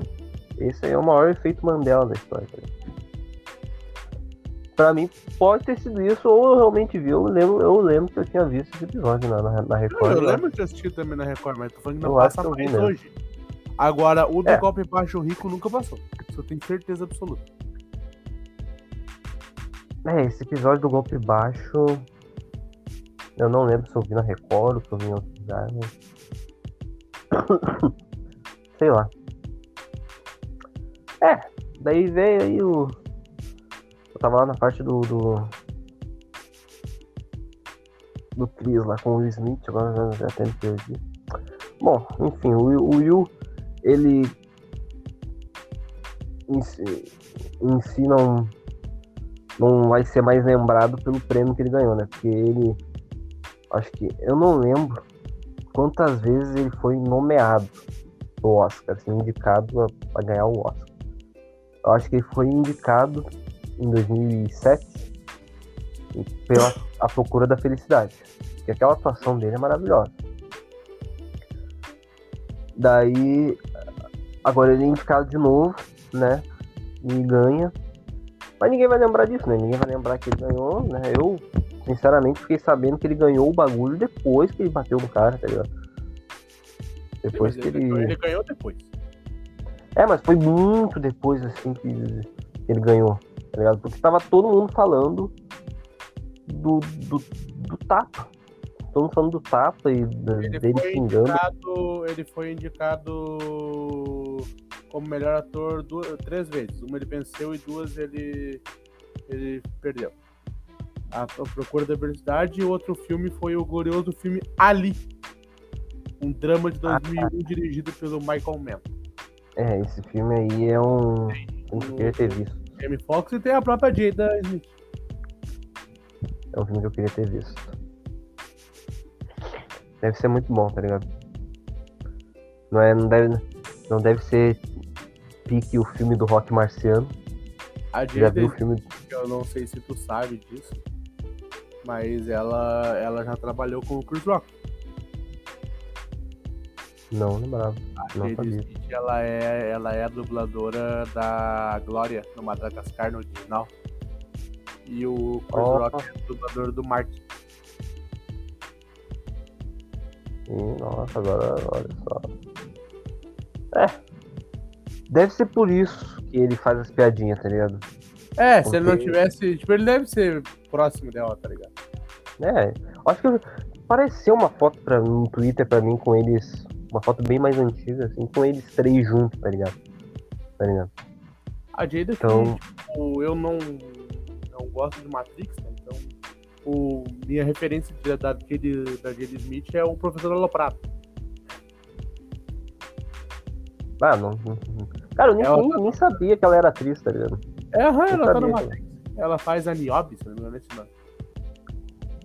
esse aí é o maior efeito Mandela da história, tá? Pra mim, pode ter sido isso, ou eu realmente vi. Eu lembro, eu lembro que eu tinha visto esse episódio na, na, na Record. eu lá. lembro de assistir também na Record, mas tô falando que não Eu passa mais mesmo. hoje. Agora, o do É. golpe baixo rico nunca passou. Isso eu tenho certeza absoluta. É, esse episódio do golpe baixo. Eu não lembro se eu vi na Record ou se eu vi em outro lugar, mas. [COUGHS] Sei lá. É, daí veio aí o. Eu tava lá na parte do. Do, do Chris lá com o Will Smith, agora já, já até me perdi. Bom, enfim, o, Will- o ele. Em si, em si não não vai ser mais lembrado pelo prêmio que ele ganhou, né? Porque ele. Acho que. Eu não lembro quantas vezes ele foi nomeado pro Oscar, assim, indicado a, a ganhar o Oscar. Eu acho que ele foi indicado em 2007 pela A Procura da Felicidade. Porque aquela atuação dele é maravilhosa. Daí. Agora ele é indicado de novo, né? E ganha. Mas ninguém vai lembrar disso, né? Ninguém vai lembrar que ele ganhou, né? Eu, sinceramente, fiquei sabendo que ele ganhou o bagulho depois que ele bateu no cara, tá ligado? Depois Sim, que ele, ele. ele ganhou depois. É, mas foi muito depois, assim, que ele ganhou, tá ligado? Porque tava todo mundo falando do, do, do tapa. Todo mundo falando do tapa e da- Ele dele foi, xingando. indicado, ele foi indicado como melhor ator duas, três vezes. Uma ele venceu e duas ele, ele perdeu. A, a Procura da Verdade e outro filme foi o glorioso filme Ali. Um drama de 2001 dirigido pelo Michael Mann. É, esse filme aí é um. Eu queria ter visto. Jamie Foxx e tem a própria Jada Smith. É um filme que eu queria ter visto. Deve ser muito bom, tá ligado? Não, é, não, deve, não deve ser pique o filme do rock marciano. A Já Jada viu o filme. eu não sei se tu sabe disso, mas ela, ela já trabalhou com o Chris Rock. Não lembrava. Não Jada sabia. Smith, ela é, ela é a dubladora da Glória no Madagascar no original. E o Chris Ó. Rock é o dublador do Martin. Ih, nossa, agora olha só. É. Deve ser por isso que ele faz as piadinhas, tá ligado? É, se ele não Porque- tivesse. Tipo, ele deve ser próximo dela, tá ligado? É. Acho que apareceu uma foto pra, no Twitter pra mim com eles. Uma foto bem mais antiga, assim, com eles três juntos, tá ligado? Tá ligado? A Jada, Então- que, tipo, eu não, não gosto de Matrix, né? Então, o, minha referência de- da, Jada, da Jada Smith é o Professor Aloprado. Ah, não. Cara, eu nem, Ela- nem, nem sabia que ela era atriz, tá ligado? É, aham, ela tá sabia, no cara. Matrix. Ela faz a Niobe, se não me engano, esse nome.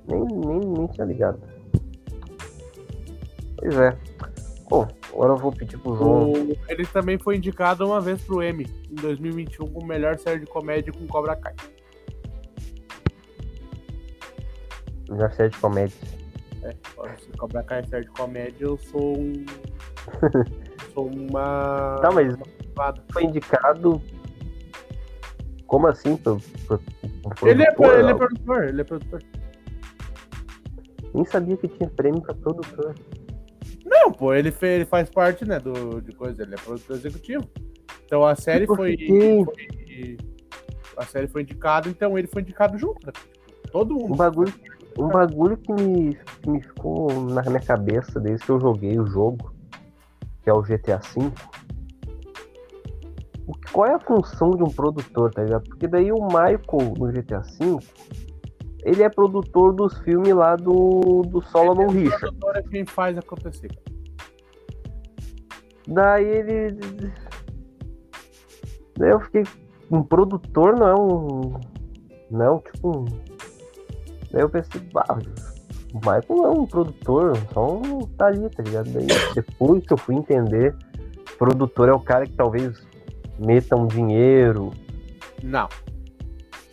Nem, nem, nem tinha ligado. Pois é. Bom, agora eu vou pedir pro João. O- ele também foi indicado uma vez pro Emmy, em 2021, como melhor série de comédia com Cobra Kai. Melhor série de comédia. É, se Cobra Kai é série de comédia, eu sou um. [LAUGHS] sou uma. Tá, mas foi indicado. Como assim? Pro, pro, pro Ele é, ele é produtor, ele é produtor. Nem sabia que tinha prêmio pra produtor. Não, pô, ele, fe- ele faz parte, né, do, de coisa, ele é produtor executivo. Então a série Tipo, foi, foi- A série foi indicada, então ele foi indicado junto, né? Todo Um mundo. bagulho, um bagulho que, me, que me ficou na minha cabeça desde que eu joguei o jogo, que é o GTA V. O que- Qual é a função de um produtor, tá ligado? Porque daí o Michael no GTA V, ele é produtor dos filmes lá do, do Solomon O Richard. produtor é quem faz acontecer. Daí ele. Daí eu fiquei. Um produtor não é um. Não é tipo um. Daí eu pensei, bah, o Michael não é um produtor, só um tá ali, tá ligado? Daí depois que eu fui entender produtor é o cara que talvez meta um dinheiro. Não.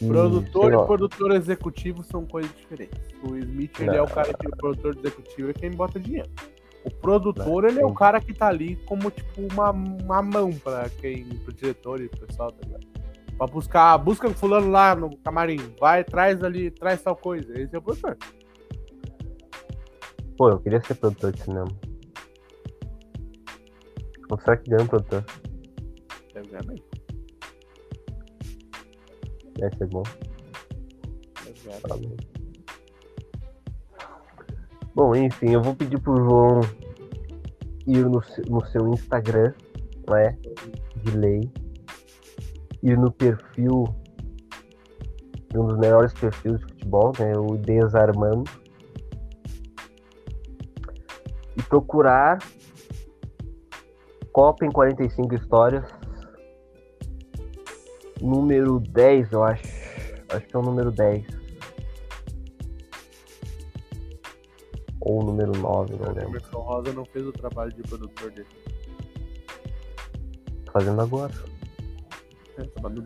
Produtor sei e produtor executivo são coisas diferentes. O Smith, ele é o cara que o produtor executivo é quem bota dinheiro. O produtor, ele é o cara que tá ali como, tipo, uma, uma mão pra quem, pro diretor e pro pessoal, tá ligado? Pra buscar, busca o fulano lá no camarim, vai, traz ali, traz tal coisa. Esse é o produtor. Pô, eu queria ser produtor de cinema. Quanto será que ganha um produtor? Deve ganhar bem. Deve ser bom. Bem. bom. Enfim, eu vou pedir pro João ir no, no seu Instagram, né? De lei. Ir no perfil. de Um dos melhores perfis de futebol, né? O Desarmando. E procurar Copa em 45 histórias. Número 10, eu acho. Acho que é o número 10. Ou o número 9, não O lembro. Emerson Rosa não fez o trabalho de produtor dele. Tô fazendo agora.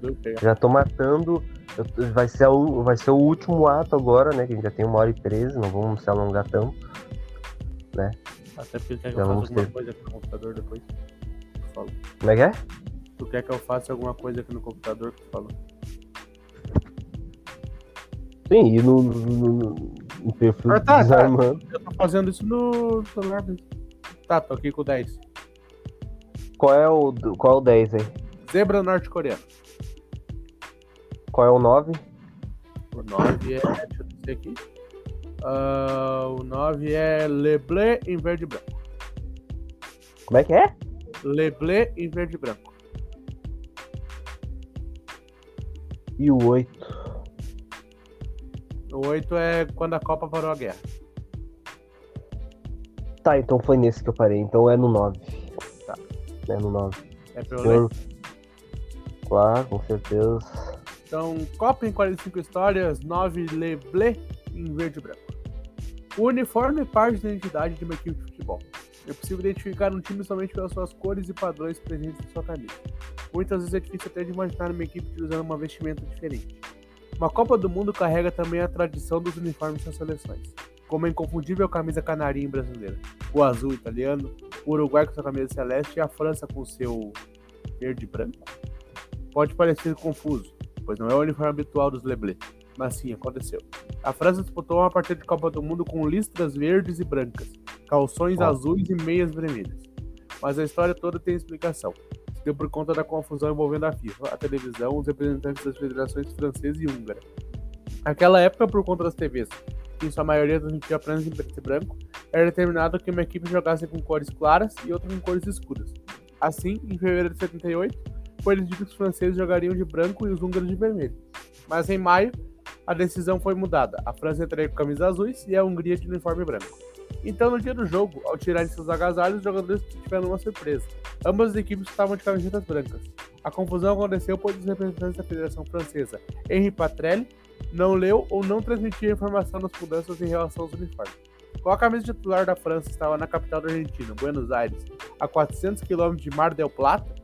Deu pé. Já tô matando. eu- vai, ser o, vai ser o último ato agora, né? Que a gente já tem uma hora e treze, não vamos se alongar tanto. Até porque quer que eu faça alguma ter. coisa aqui no computador depois. Tu fala. Como é que é? Tu quer que eu faça alguma coisa aqui no computador que tu falou? Sim, e no, no, no- no perfil Ah, tá, tá. desarmando. Eu tô fazendo isso no celular. Tá, tô aqui com o 10. Qual é o qual é o 10 aí? Zebra norte-coreano. Qual é o 9? O 9 é. Deixa eu descer aqui. Ah, o 9 é Leblé em verde e branco. Como é que é? Leblé em verde e branco. E o 8? O 8 é quando a Copa parou a guerra. Tá, então foi nesse que eu parei. Então é no 9. Tá. É no 9. É ler. Eu... Claro, com certeza. Então, Copa em 45 histórias, 9 Leblé em verde e branco. O uniforme é parte da identidade de uma equipe de futebol. É possível identificar um time somente pelas suas cores e padrões presentes em sua camisa. Muitas vezes é difícil até de imaginar uma equipe usando uma vestimenta diferente. Uma Copa do Mundo carrega também a tradição dos uniformes das seleções, como a inconfundível camisa canarinho brasileira, o azul italiano, o Uruguai com sua camisa celeste e a França com seu verde branco. Pode parecer confuso, pois não é o uniforme habitual dos Leblé, mas sim aconteceu. A França disputou uma partida de Copa do Mundo com listras verdes e brancas, calções Ó. azuis e meias vermelhas. Mas a história toda tem explicação. Deu por conta da confusão envolvendo a FIFA, a televisão, os representantes das federações francesa e húngara. Naquela época, por conta das TVs, que em sua maioria transmitia apenas em preto e branco, era determinado que uma equipe jogasse com cores claras e outra com cores escuras. Assim, em fevereiro de 78, foi decidido que os franceses jogariam de branco e os húngaros de vermelho. Mas em maio, a decisão foi mudada. A França entraria com camisas azuis e a Hungria de uniforme branco. Então, no dia do jogo, ao tirarem seus agasalhos, os jogadores tiveram uma surpresa. Ambas as equipes estavam de camisetas brancas. A confusão aconteceu pois os representantes da Federação Francesa, Henri Patrelli, não leu ou não transmitiu informação das mudanças em relação aos uniformes. Como a camisa titular da França estava na capital da Argentina, Buenos Aires, a 400 km de Mar del Plata,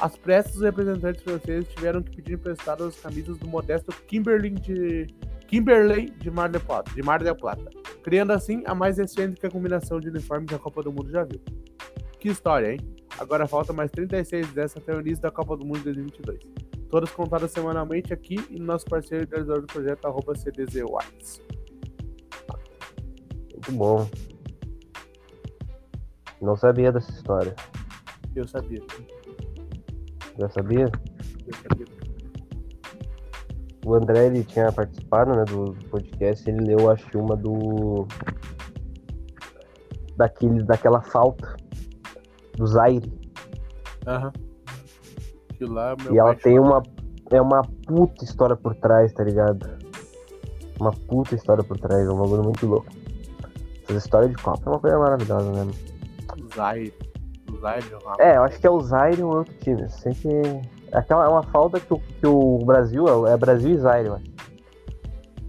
às pressas os representantes franceses tiveram que pedir emprestadas as camisas do modesto Kimberley de, Kimberley de Mar del Plata, de Mar del Plata, criando assim a mais excêntrica combinação de uniformes que a Copa do Mundo já viu. Que história, hein? Agora falta mais 36 dessas até o início da Copa do Mundo de 2022. Todas contadas semanalmente aqui e no nosso parceiro e idealizador do projeto, arroba CDZ Whites. Muito bom. Não sabia dessa história. Eu sabia. Já sabia? Eu sabia. O André ele tinha participado né, do do podcast, ele leu acho uma do. Daquele, daquela falta do Zaire. Aham. Lá, meu E ela tem uma. É uma puta história por trás, tá ligado? Uma puta história por trás, é um bagulho muito louco. Essa história de Copa é uma coisa maravilhosa mesmo. Zaire. Zaire, Rafa. É, eu acho que é o Zaire ou outro time. Sempre. Aquela é uma falta que o, que o Brasil é, é Brasil e Zaire, eu acho.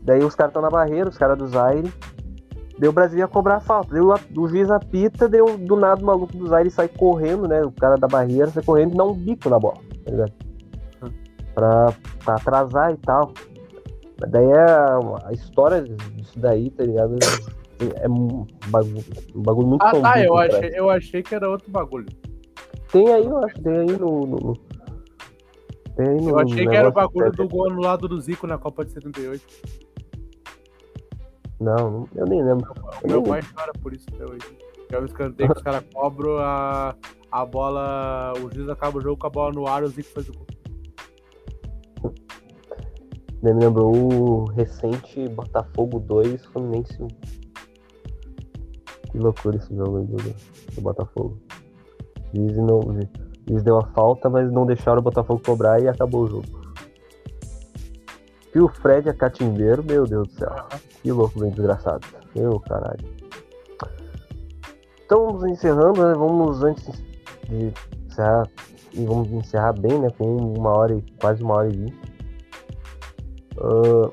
Daí os caras estão na barreira, os caras do Zaire. Daí o Brasil ia cobrar a falta. Daí o, o juiz apita, deu do nada o maluco dos aires sai correndo, né? O cara da barreira sai correndo e dá um bico na bola, tá ligado? Pra, pra atrasar e tal. Mas daí é a história disso daí, tá ligado? É um bagulho, um bagulho muito Ah, tá, eu por achei, eu achei que era outro bagulho. Tem aí, eu acho, tem aí no- no- tem no. Eu achei que era o bagulho do gol anulado do Zico na Copa de 78. Não, eu nem lembro. O meu pai chora por isso até hoje. Que é escanteio que os caras cobram a, a bola. O juiz acaba o jogo com a bola no ar e o Zico faz o gol. Daí me lembrou o recente Botafogo 2, Fluminense 1. Que loucura esse jogo aí do, do Botafogo. Diz não. Eles deu a falta, mas não deixaram o Botafogo cobrar e acabou o jogo. E o Fred é catimbeiro, meu Deus do céu. Que louco, bem desgraçado. Meu caralho. Então vamos encerrando, né? Vamos antes de encerrar. E vamos encerrar bem, né? Com uma hora e quase uma hora e vinte. Ah,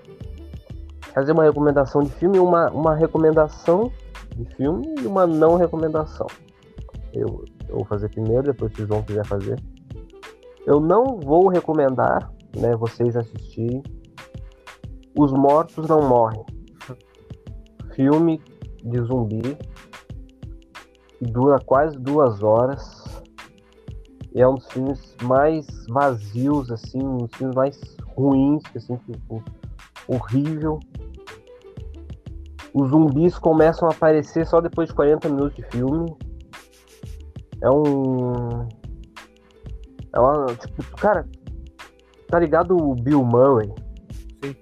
fazer uma recomendação de filme, uma, uma recomendação de filme e uma não recomendação. Eu, eu vou fazer primeiro, depois se o João quiser fazer. Eu não vou recomendar, né, vocês assistirem Os Mortos Não Morrem. [LAUGHS] Filme de zumbi que dura quase duas horas. E é um dos filmes mais vazios, assim, um dos filmes mais ruins, assim, tipo, horrível. Os zumbis começam a aparecer só depois de 40 minutos de filme. É um. É uma. Tipo, cara, tá ligado o Bill Murray? Sim.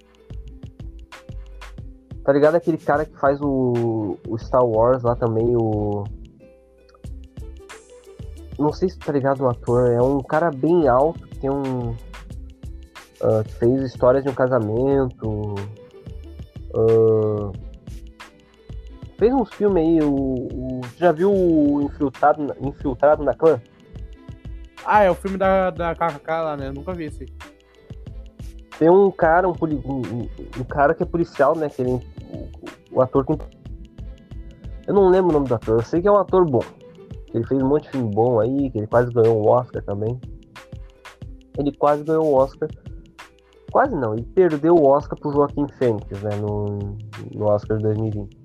Tá ligado aquele cara que faz o, o Star Wars lá também, o. Não sei se tá ligado o ator, é um cara bem alto, que tem um. que fez histórias de um casamento. ah, fez uns filmes aí, o, o- já viu o Infiltrado, na- Infiltrado na Clã? Ah, é o filme da, da KKK lá, né? Eu nunca vi esse. Tem um cara, um, poli- um, um- um cara que é policial, né? Que ele, o, o ator que. Eu não lembro o nome do ator, eu sei que é um ator bom. Ele fez um monte de filme bom aí, que ele quase ganhou um Oscar também. Ele quase ganhou o Oscar. Quase não, ele perdeu o Oscar pro Joaquim Fênix, né? No, no Oscar de 2020.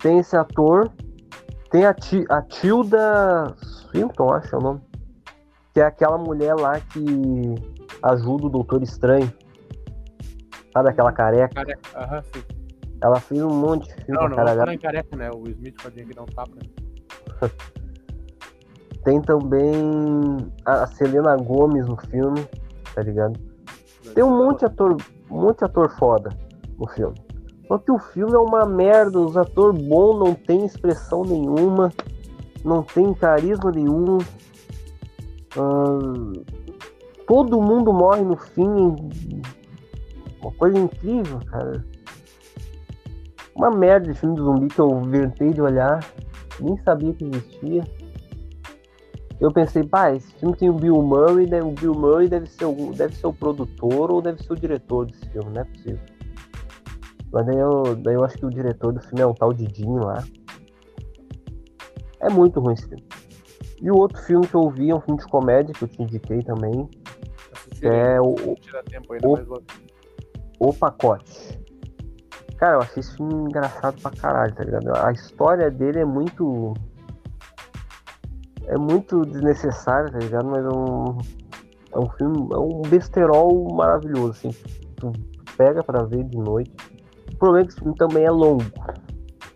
Tem esse ator. Tem a, Ti- a Tilda Swinton, acho que é o nome. Que é aquela mulher lá que ajuda o Doutor Estranho. Sabe aquela careca? Careca. Aham, sim. Ela fez um monte de filme Não, não, caralho. não é careca, né? O Smith pode dá um tapa. né? [LAUGHS] Tem também a a Selena Gomes no filme, tá ligado? Tem um monte de ator, um monte de ator foda no filme. Só que o filme é uma merda, os atores bons não tem expressão nenhuma, não tem carisma nenhum. Todo mundo morre no fim. Uma coisa incrível, cara. Uma merda de filme de zumbi que eu inventei de olhar, nem sabia que existia. Eu pensei, pá, esse filme tem o Bill Murray, né? o Bill Murray deve ser, o, deve ser o produtor ou deve ser o diretor desse filme, não é possível. Mas daí eu, daí eu acho que o diretor do filme é um tal de Jim lá. É muito ruim esse filme. E o outro filme que eu vi é um filme de comédia que eu te indiquei também, que é o, o- o Pacote. Cara, eu achei esse filme engraçado pra caralho, tá ligado? A história dele é muito. É muito desnecessária, tá ligado? Mas é um. É um filme. É um besterol maravilhoso, assim. Tu pega pra ver de noite. O problema é que esse filme também é longo.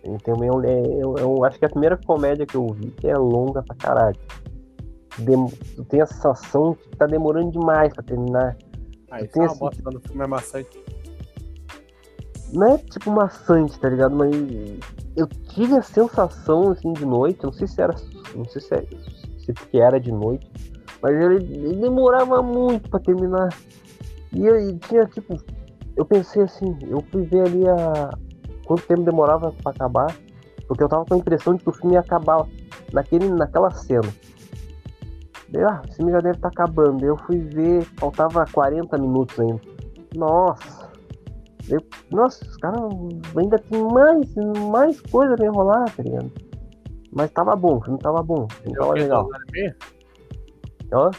Ele também é, um- é, eu, eu acho que é a primeira comédia que eu vi que é longa pra caralho. Dem- tu tem a sensação que tá demorando demais pra terminar. Ah, Eu isso é tenho uma esse- bosta quando o filme é maçante. não é tipo maçante, tá ligado? Mas eu tive a sensação assim de noite, não sei se era. Não sei se, é, se porque era de noite, mas ele, ele demorava muito pra terminar. E eu e tinha tipo. Eu pensei assim, eu fui ver ali a. quanto tempo demorava pra acabar, porque eu tava com a impressão de que o filme ia acabar naquele, naquela cena. Daí, ah, o filme já deve estar acabando. Daí eu fui ver, faltava 40 minutos ainda. Nossa! Eu- nossa, os caras ainda tem mais, mais coisa pra enrolar, tá ligado? Mas tava bom, o filme tava bom, o filme tava É legal. duas horas e meia? Ó,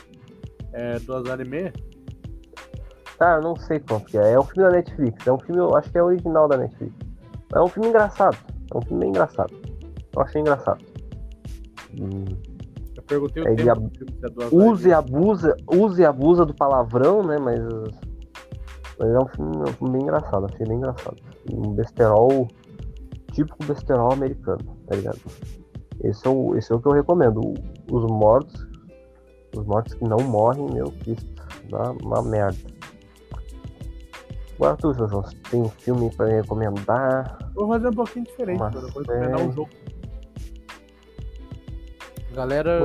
É duas horas e meia? Tá, eu não sei quanto que é. É um filme da Netflix, é um filme, eu acho que é original da Netflix. É um filme engraçado, é um filme bem engraçado. Eu achei engraçado. Hum, Eu perguntei o Ele tempo ab- é use e abusa, use e abusa do palavrão, né? Mas, mas é um filme, é um filme bem engraçado, achei bem engraçado. Um besterol, típico besterol americano, tá ligado? Esse é o, esse é o que eu recomendo. Os mortos, os mortos que não morrem, meu Cristo, dá uma merda. Agora tu, Jojo, tem um filme pra me recomendar? Vou fazer um pouquinho diferente, Uma vou recomendar um jogo. Galera,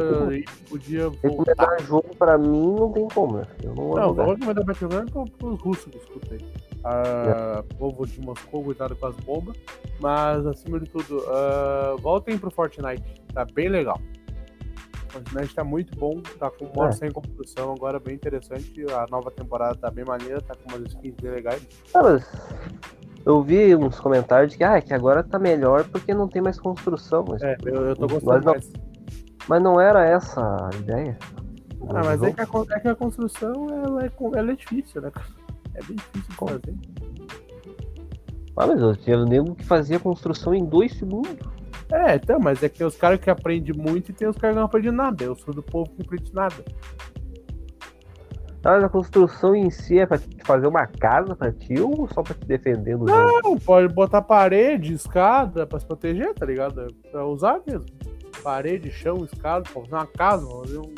podia voltar. Recomendar jogo pra mim não tem como, né? Eu não vou Não, vou recomendar Battleground pro, pros russos que escutam aí. Ah, povo de Moscou, cuidado com as bombas. Mas, acima de tudo, ah, voltem pro Fortnite. Tá bem legal. O Fortnite tá muito bom, tá com modo É. sem construção, agora bem interessante. A nova temporada tá bem maneira, tá com umas skins bem legais. Ah, mas eu vi uns comentários de que, ah, que agora tá melhor porque não tem mais construção. Mas, É, eu, eu tô Mas gostando não- mais. mas não era essa a ideia? Ah, mas é que, a, é que a construção ela é, ela é difícil, né? É bem difícil de fazer. Ah, mas eu tinha nego que fazia construção em dois segundos. É, então, mas é que tem os caras que aprendem muito e tem os caras que não aprendem nada. Eu sou do povo que não aprende nada. Ah, mas a construção em si é pra te fazer uma casa pra ti ou só pra te defender do jogo? Não, pode botar parede, escada pra se proteger, tá ligado? É Pra usar mesmo. Parede, chão, escada, pra fazer uma casa, fazer um-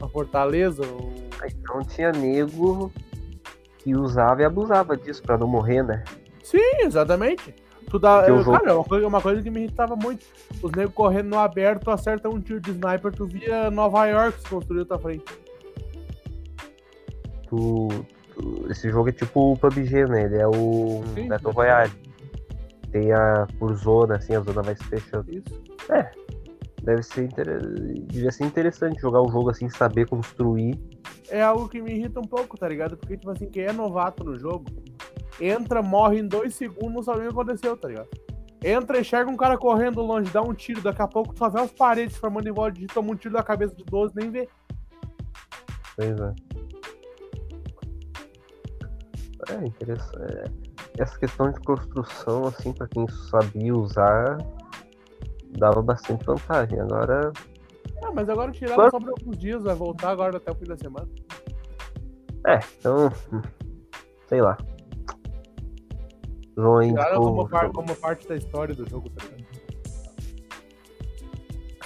uma fortaleza. um- Então tinha nego que usava e abusava disso pra não morrer, né? Sim, exatamente. Tu dá, o eu- jogo- Cara, é uma coisa, uma coisa que me irritava muito. Os negros correndo no aberto, tu acerta um tiro de sniper, tu via Nova York se construiu tua frente. Tu, tu- esse jogo é tipo o PUBG, né? Ele é o Sim, Battle. Royale. Tem a por zona, assim, a zona vai se fechando. Isso. Deve ser inter... Devia ser interessante jogar um jogo assim, saber construir. é algo que me irrita um pouco, tá ligado? Porque, tipo assim, quem é novato no jogo, entra, morre em dois segundos, não sabe o que aconteceu, tá ligado? Entra, enxerga um cara correndo longe, dá um tiro, daqui a pouco só vê as paredes formando em volta de toma um tiro da cabeça de 12, nem vê. Pois é. É interessante. é. Essa questão de construção, assim, pra quem sabia usar, dava bastante vantagem. Agora, Ah, mas agora tiraram Claro. só por alguns dias, vai voltar agora até o fim da semana. é, então. Sei lá. Aí Tiraram indicou como, o par- como parte da história do jogo, tá?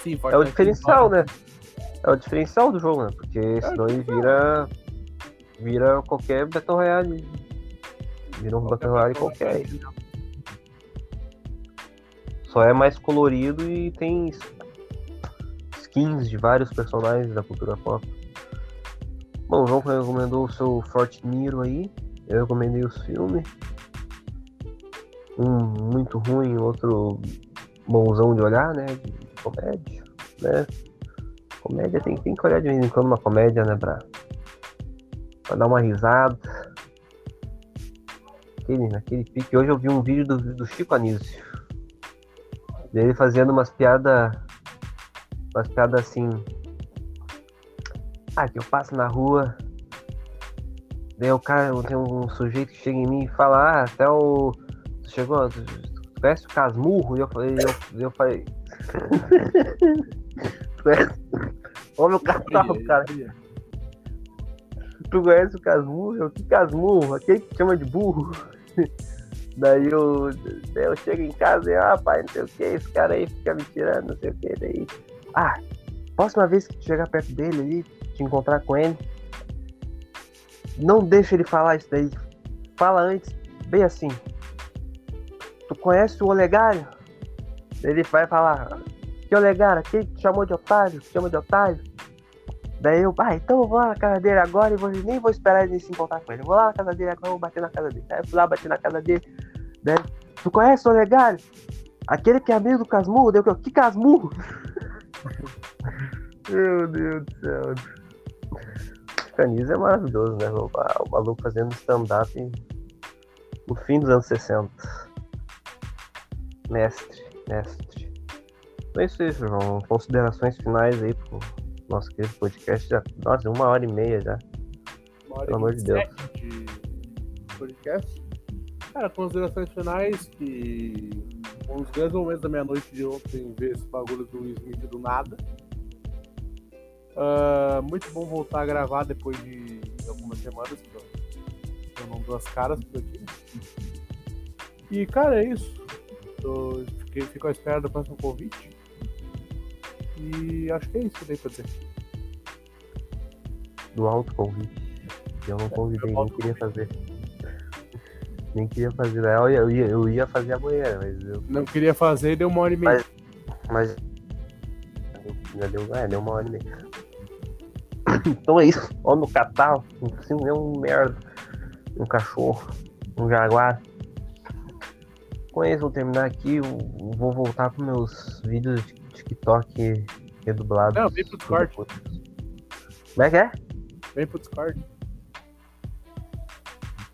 Sim, É o diferencial, né? É o diferencial do jogo, né? Porque senão ele vira. Vira qualquer Battle Royale. Vira um Battle Royale qualquer. aí. Só é mais colorido e tem skins de vários personagens da cultura pop. Bom, o João recomendou o seu Forte Niro aí. Eu recomendei os filmes. Um muito ruim, outro bonzão de olhar, né? De comédia, né? Comédia tem, tem que olhar de vez em quando uma comédia, né? Pra, pra dar uma risada. Aquele, naquele pique. Hoje eu vi um vídeo do, do Chico Anísio. Dele fazendo umas piadas. Umas piadas assim. Ah, que eu passo na rua. Daí o cara, tem um sujeito que chega em mim e fala, ah, até o. Chegou. Conhece o Casmurro? E eu falei, eu, eu falei. tu conhece? Olha o cartão, Olha, cara. olha. Tu conhece o Casmurro? Eu, que Casmurro? Aquele que chama de burro. [LAUGHS] Daí eu, eu chego em casa e, ah, pai, não sei o que, esse cara aí fica me tirando, não sei o que. Daí, ah, próxima vez que tu chegar perto dele ali, te encontrar com ele, não deixa ele falar isso daí. Fala antes, bem assim. Conhece o Olegário? Ele vai falar, que Olegário? Aquele que te chamou de otário? Te chama de otário? Daí eu, ah, então eu vou lá na casa dele agora e vou, nem vou esperar ele se encontrar com ele. Eu vou lá na casa dele agora, vou bater na casa dele. Aí eu fui lá, bati na casa dele. Daí, tu conhece o Olegário? Aquele que é amigo do Casmurro? Deu que Casmurro? [LAUGHS] Meu Deus do céu. Canis é maravilhoso, né? O maluco fazendo stand-up no fim dos anos 60. Mestre, mestre. Então é isso aí, João. Considerações finais aí pro nosso querido podcast. Já, nossa, uma hora e meia já. Uma hora Pelo e amor de Deus. 27 de podcast. Cara, considerações finais que um dos grandes momentos da minha noite de ontem ver esse bagulho do Will Smith do nada. Ah, muito bom voltar a gravar depois de algumas semanas, que eu, eu não dou as caras por aqui. E cara, é isso. Tô, fiquei, fico à espera do próximo convite. E acho que é isso que eu tenho pra dizer. Do alto convite. Eu não convidei, nem queria fazer. Nem queria fazer. Eu ia, eu ia, eu ia fazer amanhã, mas eu. Não queria fazer e deu uma hora e meia. Mas. Já deu, é, deu uma hora e meia. [COUGHS] Então é isso. Ó, no catarro. Assim, é um merda. Um cachorro. Um jaguar. Com isso, vou terminar aqui. Vou voltar pros meus vídeos de TikTok redublados. Não, vem pro Discord. Como é que é? Vem pro Discord.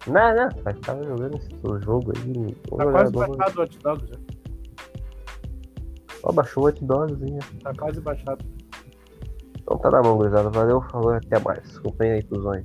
Não, não, vai ficar jogando esse seu jogo aí. Tá quase baixado o Hot Dogs já. Ó, baixou o Hot Dogs aí. Tá quase baixado. Então tá na mão, gurizada. Valeu, falou, até mais. Acompanha aí, cuzões.